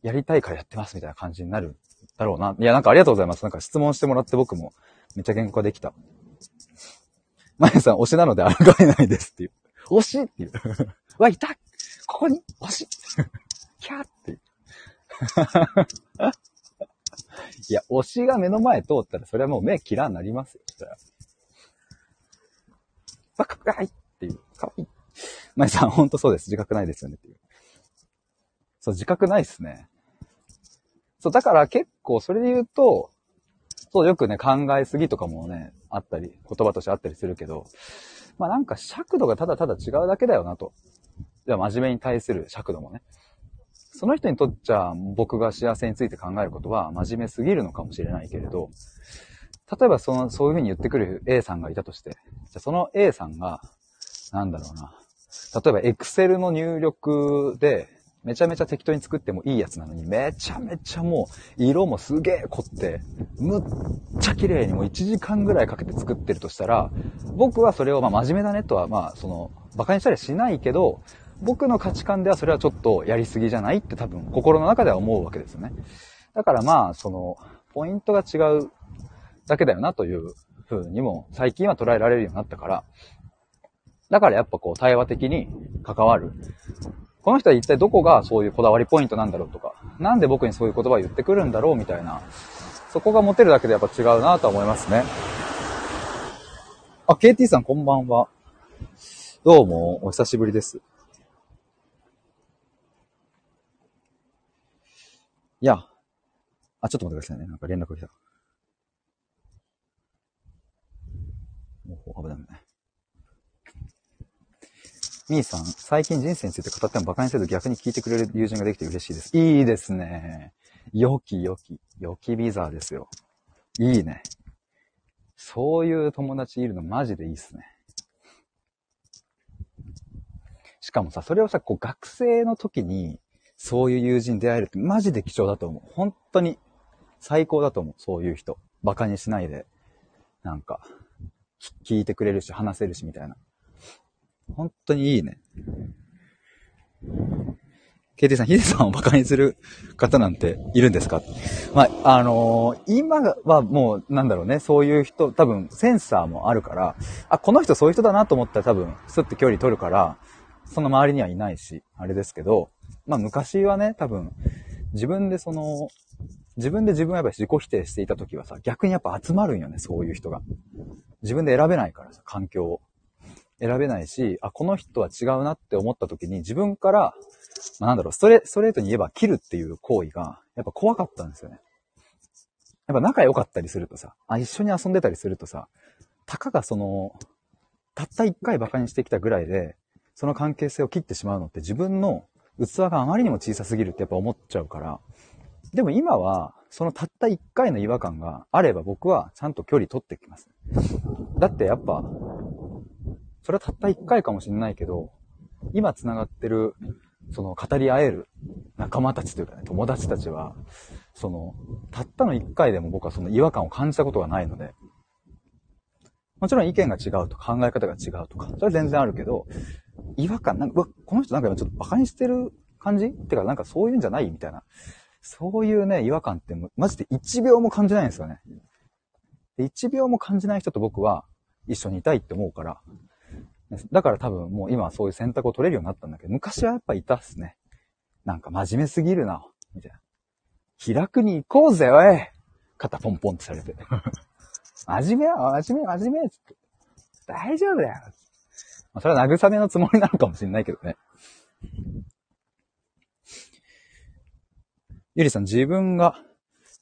やりたいからやってます、みたいな感じになるだろうな。いや、なんかありがとうございます。なんか質問してもらって僕もめっちゃ言語化できた。まゆさん、推しなので抗えないですっていう。推しっていう。わ、いたここに推しキャーっていう。いや、推しが目の前通ったら、それはもう目キラーになりますよ。そしたら。わ、かわいいっていう。かわいい。まゆさん、ほんとそうです。自覚ないですよねっていう。そう、自覚ないっすね。そう、だから結構それで言うと、そう、よくね、考えすぎとかもね、あったり、言葉としてあったりするけど、まあなんか尺度がただただ違うだけだよなと。じゃあ真面目に対する尺度もね。その人にとっちゃ僕が幸せについて考えることは真面目すぎるのかもしれないけれど、例えばその、そういうふうに言ってくる A さんがいたとして、じゃその A さんが、なんだろうな。例えば Excel の入力で、めちゃめちゃ適当に作ってもいいやつなのに、めちゃめちゃもう、色もすげえ凝って、むっちゃ綺麗にもう1時間ぐらいかけて作ってるとしたら、僕はそれをまあ真面目だねとは、まあその、馬鹿にしたりしないけど、僕の価値観ではそれはちょっとやりすぎじゃないって多分心の中では思うわけですよね。だからまあ、その、ポイントが違うだけだよなという風にも最近は捉えられるようになったから、だからやっぱこう対話的に関わる。この人は一体どこがそういうこだわりポイントなんだろうとか、なんで僕にそういう言葉を言ってくるんだろうみたいな、そこが持てるだけでやっぱ違うなと思いますね。あ、KT さんこんばんは。どうも、お久しぶりです。いや、あ、ちょっと待ってくださいね。なんか連絡来た。もう、危ない危ない。みーさん、最近人生について語っても馬鹿にせず逆に聞いてくれる友人ができて嬉しいです。いいですね。良き良き、良きビザーですよ。いいね。そういう友達いるのマジでいいっすね。しかもさ、それをさ、こう学生の時に、そういう友人出会えるってマジで貴重だと思う。本当に最高だと思う。そういう人。馬鹿にしないで。なんか、聞いてくれるし、話せるし、みたいな。本当にいいね。KT さん、ヒデさんを馬鹿にする方なんているんですか？まあ、あのー、今はもう、なんだろうね、そういう人、多分、センサーもあるから、あ、この人そういう人だなと思ったら多分、スッて距離取るから、その周りにはいないし、あれですけど、まあ昔はね、多分、自分でその、自分で自分はやっぱ自己否定していた時はさ、逆にやっぱ集まるんよね、そういう人が。自分で選べないからさ、環境を。選べないし、あ、この人は違うなって思った時に自分から、まあ、なんだろう、ストレ、ストレートに言えば切るっていう行為が、やっぱ怖かったんですよね。やっぱ仲良かったりするとさ、あ、一緒に遊んでたりするとさ、たかがその、たった一回馬鹿にしてきたぐらいで、その関係性を切ってしまうのって自分の器があまりにも小さすぎるってやっぱ思っちゃうから、でも今は、そのたった一回の違和感があれば僕はちゃんと距離取ってきます。だってやっぱ、それはたった一回かもしれないけど、今繋がってる、その語り合える仲間たちというかね、友達たちは、その、たったの一回でも僕はその違和感を感じたことがないので、もちろん意見が違うとか考え方が違うとか、それは全然あるけど、違和感、なんか、うわこの人なんか今ちょっと馬鹿にしてる感じ？ってか、なんかそういうんじゃないみたいな。そういうね、違和感ってマジで1秒も感じないんですよね。で1秒も感じない人と僕は一緒にいたいって思うから。だから多分もう今はそういう選択を取れるようになったんだけど、昔はやっぱいたっすね。なんか真面目すぎるな、みたいな。気楽に行こうぜ、おい肩ポンポンってされて。真面目は真面目、真面目つって。大丈夫だよ。まあ、それは慰めのつもりなのかもしれないけどね。ゆりさん、自分が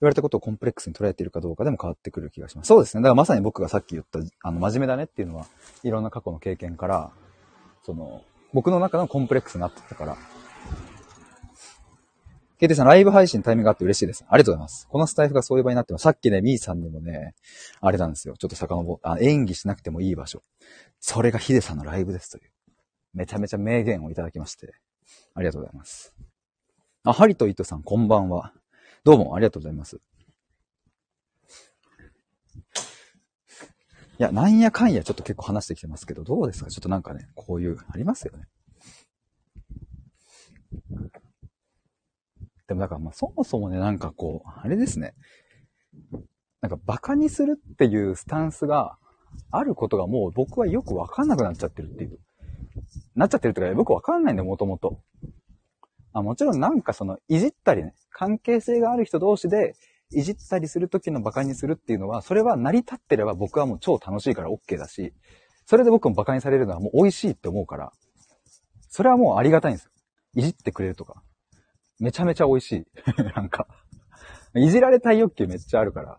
言われたことをコンプレックスに捉えているかどうかでも変わってくる気がします。そうですね。だからまさに僕がさっき言った、あの、真面目だねっていうのは、いろんな過去の経験から、その、僕の中のコンプレックスになってたから。ケイテさん、ライブ配信タイミングがあって嬉しいです。ありがとうございます。このスタイフがそういう場になってます。さっきね、ミーさんにもね、あれなんですよ。ちょっと遡あ、演技しなくてもいい場所。それがヒデさんのライブですという。めちゃめちゃ名言をいただきまして。ありがとうございます。あ、ハリとイトさん、こんばんは。どうも、ありがとうございます。いや、なんやかんやちょっと結構話してきてますけど、どうですか？ちょっとなんかね、こういう、ありますよね。でもだからまあそもそもね、なんかこう、あれですね。なんか馬鹿にするっていうスタンスがあることがもう僕はよくわかんなくなっちゃってるっていう。なっちゃってるっていうか、僕わかんないんだよ、もともと。あもちろんなんかその、いじったりね、関係性がある人同士で、いじったりするときの馬鹿にするっていうのは、それは成り立ってれば僕はもう超楽しいから OK だし、それで僕も馬鹿にされるのはもう美味しいって思うから、それはもうありがたいんですよ。いじってくれるとか。めちゃめちゃ美味しい。なんか、いじられたい欲求めっちゃあるから、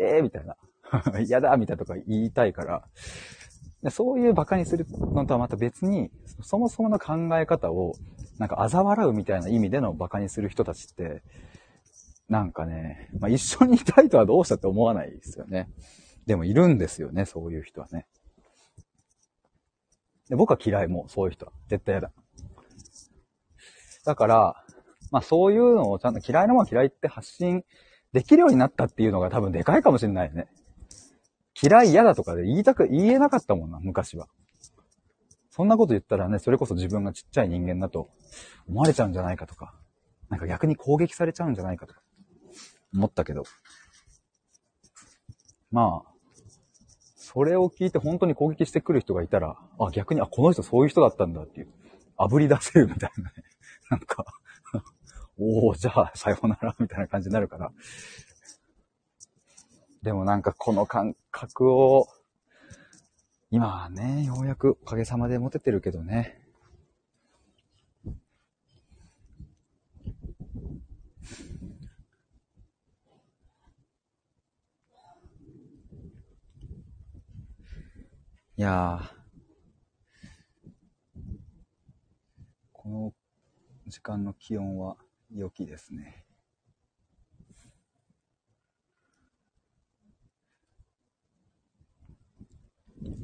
ええー、みたいな。嫌だみたいなとか言いたいから、そういう馬鹿にするのとはまた別に、そもそもの考え方をなんか嘲笑うみたいな意味での馬鹿にする人たちって、なんかね、まあ、一緒にいたいとはどうしたって思わないですよね。でもいるんですよね、そういう人はね。で僕は嫌いもう、そういう人は。絶対嫌だ。だから、まあそういうのをちゃんと嫌いなもん嫌いって発信できるようになったっていうのが多分でかいかもしれないよね。嫌い嫌だとかで言いたく、言えなかったもんな、昔は。そんなこと言ったらね、それこそ自分がちっちゃい人間だと思われちゃうんじゃないかとか、なんか逆に攻撃されちゃうんじゃないかとか、思ったけど。まあ、それを聞いて本当に攻撃してくる人がいたら、あ、逆に、あ、この人そういう人だったんだっていう、炙り出せるみたいなね。なんか、おおじゃあ、さようなら、みたいな感じになるから。でもなんかこの感覚を、今はね、ようやくおかげさまで持ててるけどね。いや、この時間の気温は良きですね。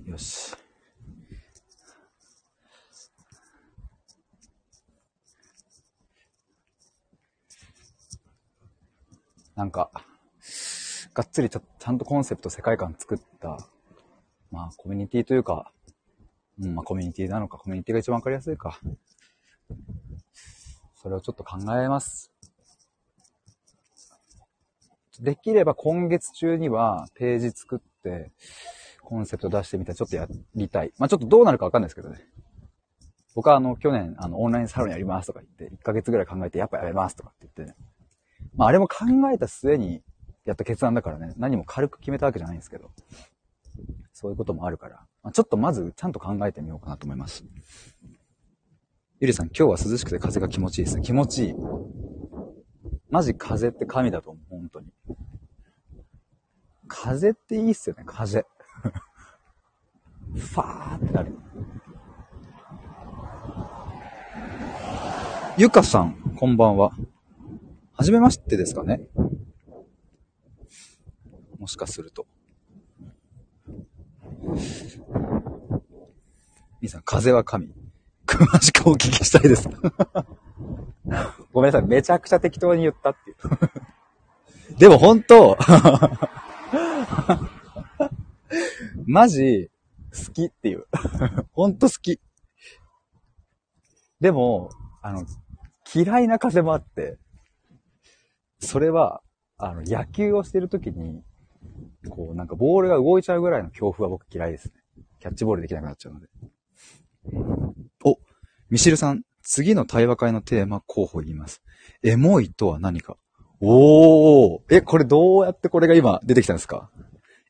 よし。なんか、がっつりちゃちゃんとコンセプト、世界観作った、まあ、コミュニティというか、うん、まあ、コミュニティなのか、コミュニティが一番わかりやすいか。それをちょっと考えます。できれば今月中にはページ作って、コンセプト出してみたらちょっとやりたい。まあちょっとどうなるかわかんないですけどね。僕はあの、去年、あの、オンラインサロンやりますとか言って、1ヶ月ぐらい考えて、やっぱやめますとかって言ってね。まああれも考えた末にやった決断だからね、何も軽く決めたわけじゃないんですけど。そういうこともあるから。まあ、ちょっとまずちゃんと考えてみようかなと思います。ゆりさん、今日は涼しくて風が気持ちいいですね。気持ちいい。マジ風って神だと思う、本当に。風っていいっすよね、風。ファーってなる。ゆかさん、こんばんは。はじめましてですかね？もしかすると。みさん、風は神。詳しくお聞きしたいです。ごめんなさい、めちゃくちゃ適当に言ったっていう。でも本当、マジ、好きっていう。ほんと好き。でも、あの、嫌いな風もあって、それは、あの、野球をしてるときに、こう、なんかボールが動いちゃうぐらいの恐怖は僕嫌いですね。キャッチボールできなくなっちゃうので。お、ミシルさん、次の対話会のテーマ候補言います。エモいとは何か？おーえ、これどうやってこれが今出てきたんですか？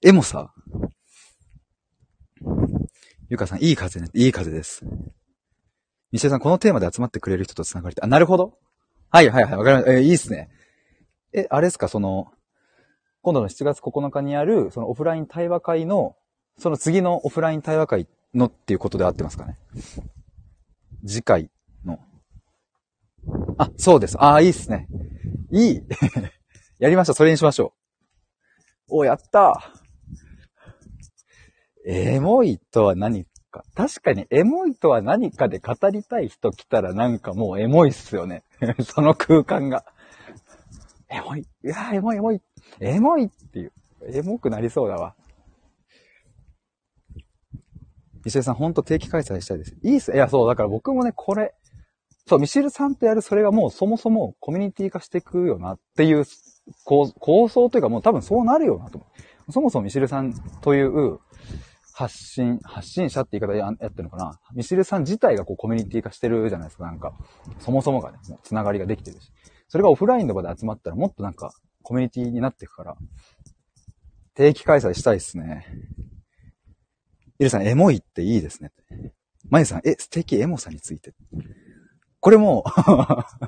エモさゆかさん、いい風ね。いい風です。ミシルさん、このテーマで集まってくれる人と繋がりたい。あ、なるほど。はいはいはい、わかりました。えーいいっすね。え、あれですか、その、今度の7月9日にある、そのオフライン対話会の、その次のオフライン対話会のっていうことで合ってますかね？次回の。あ、そうです。ああ、いいっすね。いい。やりました。それにしましょう。お、やったエモいとは何か？確かにエモいとは何かで語りたい人来たらなんかもうエモいっすよね。その空間が。エモい。いやーエモいエモい。エモいっていう。エモくなりそうだわ。石井さん、ほんと定期開催したいです。いいっす。いや、そう、だから僕もね、これ、そう、ミシェルさんとやるそれがもうそもそもコミュニティ化していくよなっていう構想というかもう多分そうなるよなと思う。そもそもミシェルさんという発信、発信者って言い方ややってるのかなミシェルさん自体がこうコミュニティ化してるじゃないですか、なんか。そもそもがね、もうつながりができてるし。それがオフラインの場で集まったらもっとなんかコミュニティになっていくから、定期開催したいっすね。イルさん、エモいっていいですね。マユさん、え、素敵エモさについて。これも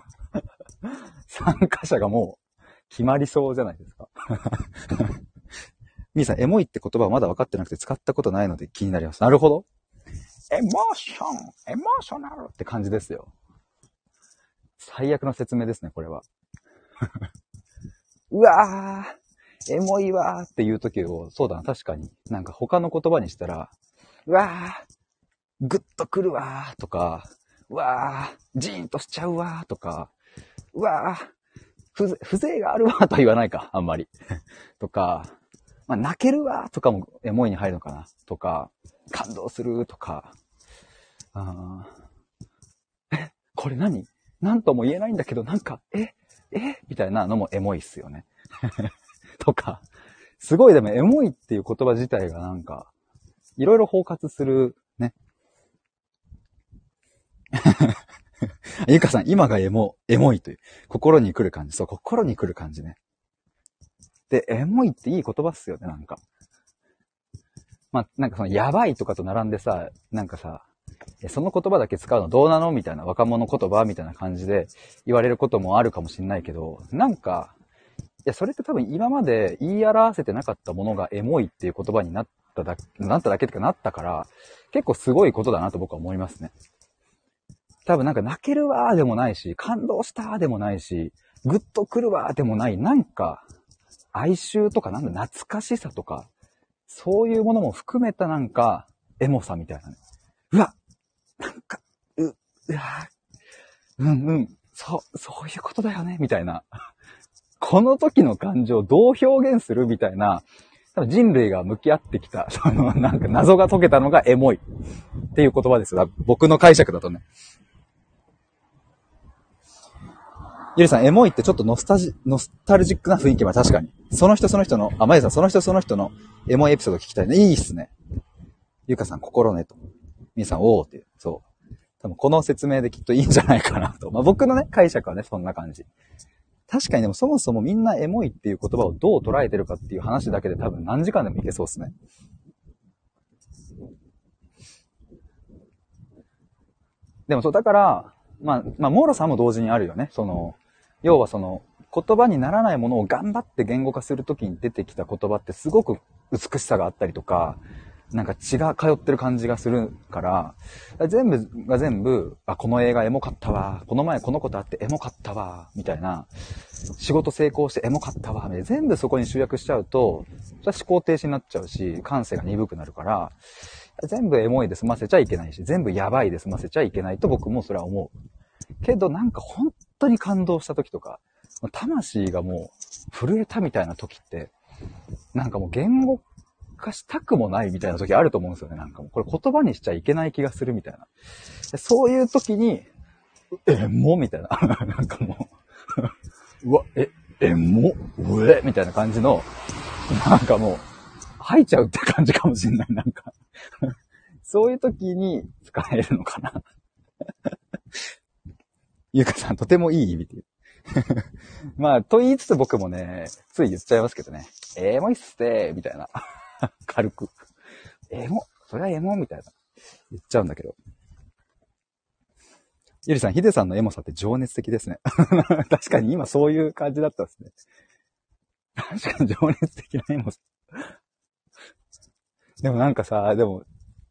参加者がもう決まりそうじゃないですか。ミーさん、エモいって言葉はまだ分かってなくて使ったことないので気になります。なるほど。エモーションエモーショナルって感じですよ。最悪の説明ですね、これは。うわー、エモいわー。っていう時を、そうだな、確かに。なんか他の言葉にしたら、うわー、ぐっとくるわー。とか、うわー、ジーンとしちゃうわー。とか、うわー、ふ、風情があるわーとは言わないか、あんまり。とか、まあ、泣けるわーとかもエモいに入るのかな。とか、感動するとか、あえ、これ何なんとも言えないんだけど、なんか、え、え？みたいなのもエモいっすよね。とか、すごいでもエモいっていう言葉自体がなんか、いろいろ包括する、ね。ゆかさん、今がエモ、エモいという。心に来る感じ。そう、心に来る感じね。で、エモいっていい言葉っすよね、なんか。まあ、なんかその、やばいとかと並んでさ、なんかさ、その言葉だけ使うのどうなのみたいな若者言葉みたいな感じで言われることもあるかもしれないけど、なんか、いや、それって多分今まで言い表せてなかったものがエモいっていう言葉になっただけ、なっただけってかなったから、結構すごいことだなと僕は思いますね。多分なんか泣けるわーでもないし、感動したーでもないし、ぐっと来るわーでもない、なんか、哀愁とかなんだ、懐かしさとか、そういうものも含めたなんか、エモさみたいなね。うわなんか、う、うわうんうん、そう、そういうことだよね、みたいな。この時の感情をどう表現するみたいな、多分人類が向き合ってきた、その、なんか謎が解けたのがエモいっていう言葉ですよ。僕の解釈だとね。ゆりさん、エモいってちょっとノスタジ、ノスタルジックな雰囲気は確かに。その人その人の、あ、まゆさん、その人その人のエモいエピソード聞きたいね。いいっすね。ゆかさん、心ねと。みさん、おーって。そう。多分この説明できっといいんじゃないかなと。まあ僕のね、解釈はね、そんな感じ。確かにでもそもそもみんなエモいっていう言葉をどう捉えてるかっていう話だけで多分何時間でもいけそうですね。でもそう、だから、まあ、まあ、モーロさんも同時にあるよね。その、要はその、言葉にならないものを頑張って言語化するときに出てきた言葉ってすごく美しさがあったりとか、なんか血が通ってる感じがするから、全部が全部、あ、この映画エモかったわ、この前このことあってエモかったわ、みたいな、仕事成功してエモかったわ、みたいな。全部そこに集約しちゃうと、それは思考停止になっちゃうし、感性が鈍くなるから、全部エモいで済ませちゃいけないし、全部やばいで済ませちゃいけないと僕もそれは思う。けどなんか本当に感動した時とか、魂がもう震えたみたいな時って、なんかもう言語化したくもないみたいな時あると思うんですよね。なんかもう、これ言葉にしちゃいけない気がするみたいな。そういう時に、え、もみたいな。なんかもう うわ、え、え、もうえみたいな感じの、なんかもう、吐いちゃうって感じかもしんない。なんか そういう時に使えるのかなゆうかさん、とてもいい意味で。まあ、と言いつつ僕もね、つい言っちゃいますけどね。えー、もいっすてみたいな。軽く。エモ、それはエモみたいな。言っちゃうんだけど。ゆりさん、ヒデさんのエモさって情熱的ですね。確かに今そういう感じだったんですね。確かに情熱的なエモさ。でもなんかさ、でも、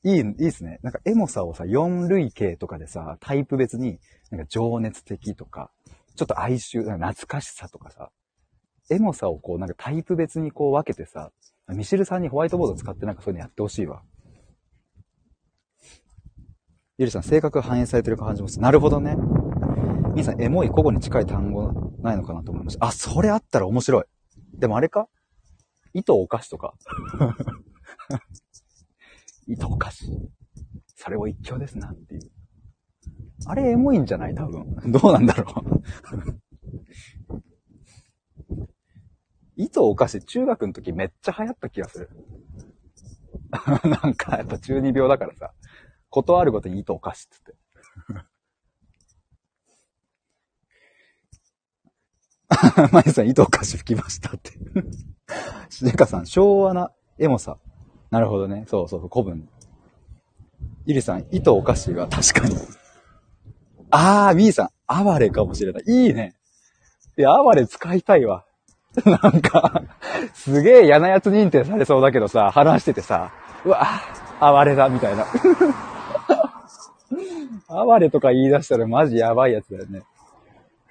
いい、いいですね。なんかエモさをさ、4類型とかでさ、タイプ別に、なんか情熱的とか、ちょっと哀愁、懐かしさとかさ、エモさをこう、なんかタイプ別にこう分けてさ、ミシルさんにホワイトボード使ってなんかそういうのやってほしいわ。ゆりさん、性格が反映されてる感じもする。なるほどね。みさん、エモい古語に近い単語ないのかなと思いました。あ、それあったら面白い。でもあれか？糸お菓子とか。糸お菓子。それを一興ですなっていう。あれエモいんじゃない？多分。どうなんだろう。糸お菓子、中学の時めっちゃ流行った気がする。なんか、やっぱ中二病だからさ、断るごとに糸お菓子っつって。まゆさん、糸お菓子吹きましたって。しでかさん、昭和なエモさ。なるほどね。そうそうそう、古文。ゆりさん、糸お菓子は確かに。あー、みーさん、哀れかもしれない。いいね。いや、哀れ使いたいわ。なんか、すげえ嫌なやつ認定されそうだけどさ、話しててさ、うわ、哀れだ、みたいな。哀れとか言い出したらマジやばいやつだよね。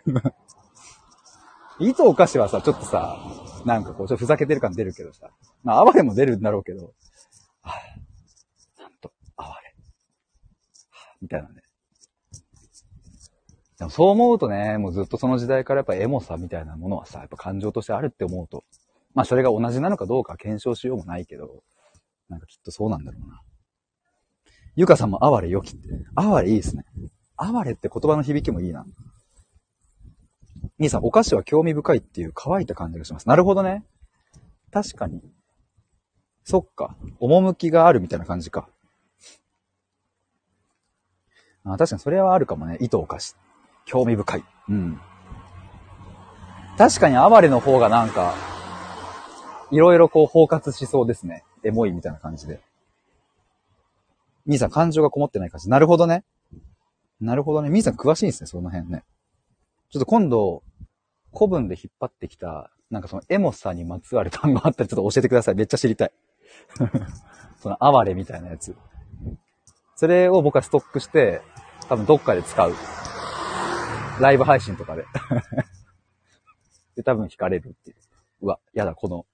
いつお菓子はさ、ちょっとさ、なんかこう、ちょっとふざけてる感出るけどさ、まあ、哀れも出るんだろうけど、はぁ、なんと、哀れ。はぁ、みたいなね。でもそう思うとね、もうずっとその時代からやっぱエモさみたいなものはさ、やっぱ感情としてあるって思うと、まあそれが同じなのかどうか検証しようもないけど、なんかきっとそうなんだろうな。ゆかさんも哀れよきって。哀れいいですね。哀れって言葉の響きもいいな。兄さん、お菓子は興味深いっていう乾いた感じがします。なるほどね。確かに。そっか。趣があるみたいな感じか。あ確かにそれはあるかもね。糸お菓子。興味深い。うん。確かに哀れの方がなんか、いろいろこう包括しそうですね。エモいみたいな感じで。兄さん、感情がこもってない感じ。なるほどね。なるほどね。兄さん詳しいんですね、その辺ね。ちょっと今度、古文で引っ張ってきた、なんかそのエモさにまつわる単語あったらちょっと教えてください。めっちゃ知りたい。その哀れみたいなやつ。それを僕はストックして、多分どっかで使う。ライブ配信とかで。で、多分惹かれるっていう。うわ、やだ、この、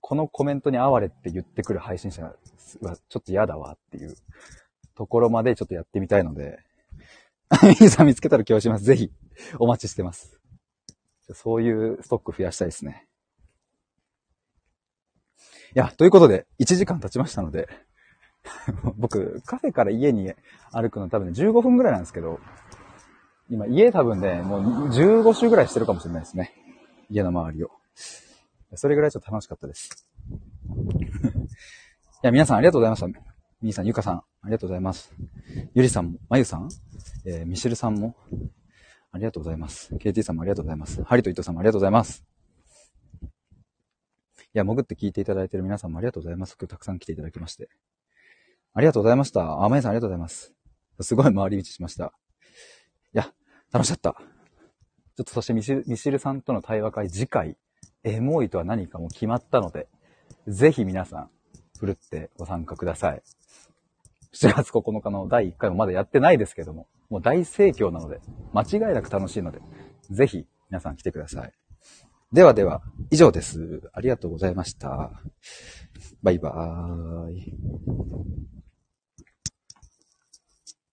このコメントに哀れって言ってくる配信者は、ちょっと嫌だわっていうところまでちょっとやってみたいので、ミさん見つけたら今日します。ぜひ、お待ちしてます。そういうストック増やしたいですね。いや、ということで、1時間経ちましたので、僕、カフェから家に歩くの多分、15分ぐらいなんですけど、今家多分ね、もう15周ぐらいしてるかもしれないですね。家の周りを。それぐらいちょっと楽しかったです。いや、皆さんありがとうございました。みーさん、ゆかさん、ありがとうございます。ゆりさんも、まゆさん、えー、ミシルさんも、ありがとうございます。KT さんもありがとうございます。ハリと伊藤さんもありがとうございます。いや、潜って聞いていただいている皆さんもありがとうございます。今日たくさん来ていただきまして。ありがとうございました。あ、まゆさんありがとうございます。すごい回り道しました。楽しかった。ちょっとそしてミシルミシルさんとの対話会次回、エモいとは何かも決まったので、ぜひ皆さん、ふるってご参加ください。7月9日の第1回もまだやってないですけども、もう大盛況なので、間違いなく楽しいので、ぜひ皆さん来てください。ではでは、以上です。ありがとうございました。バイバーイ。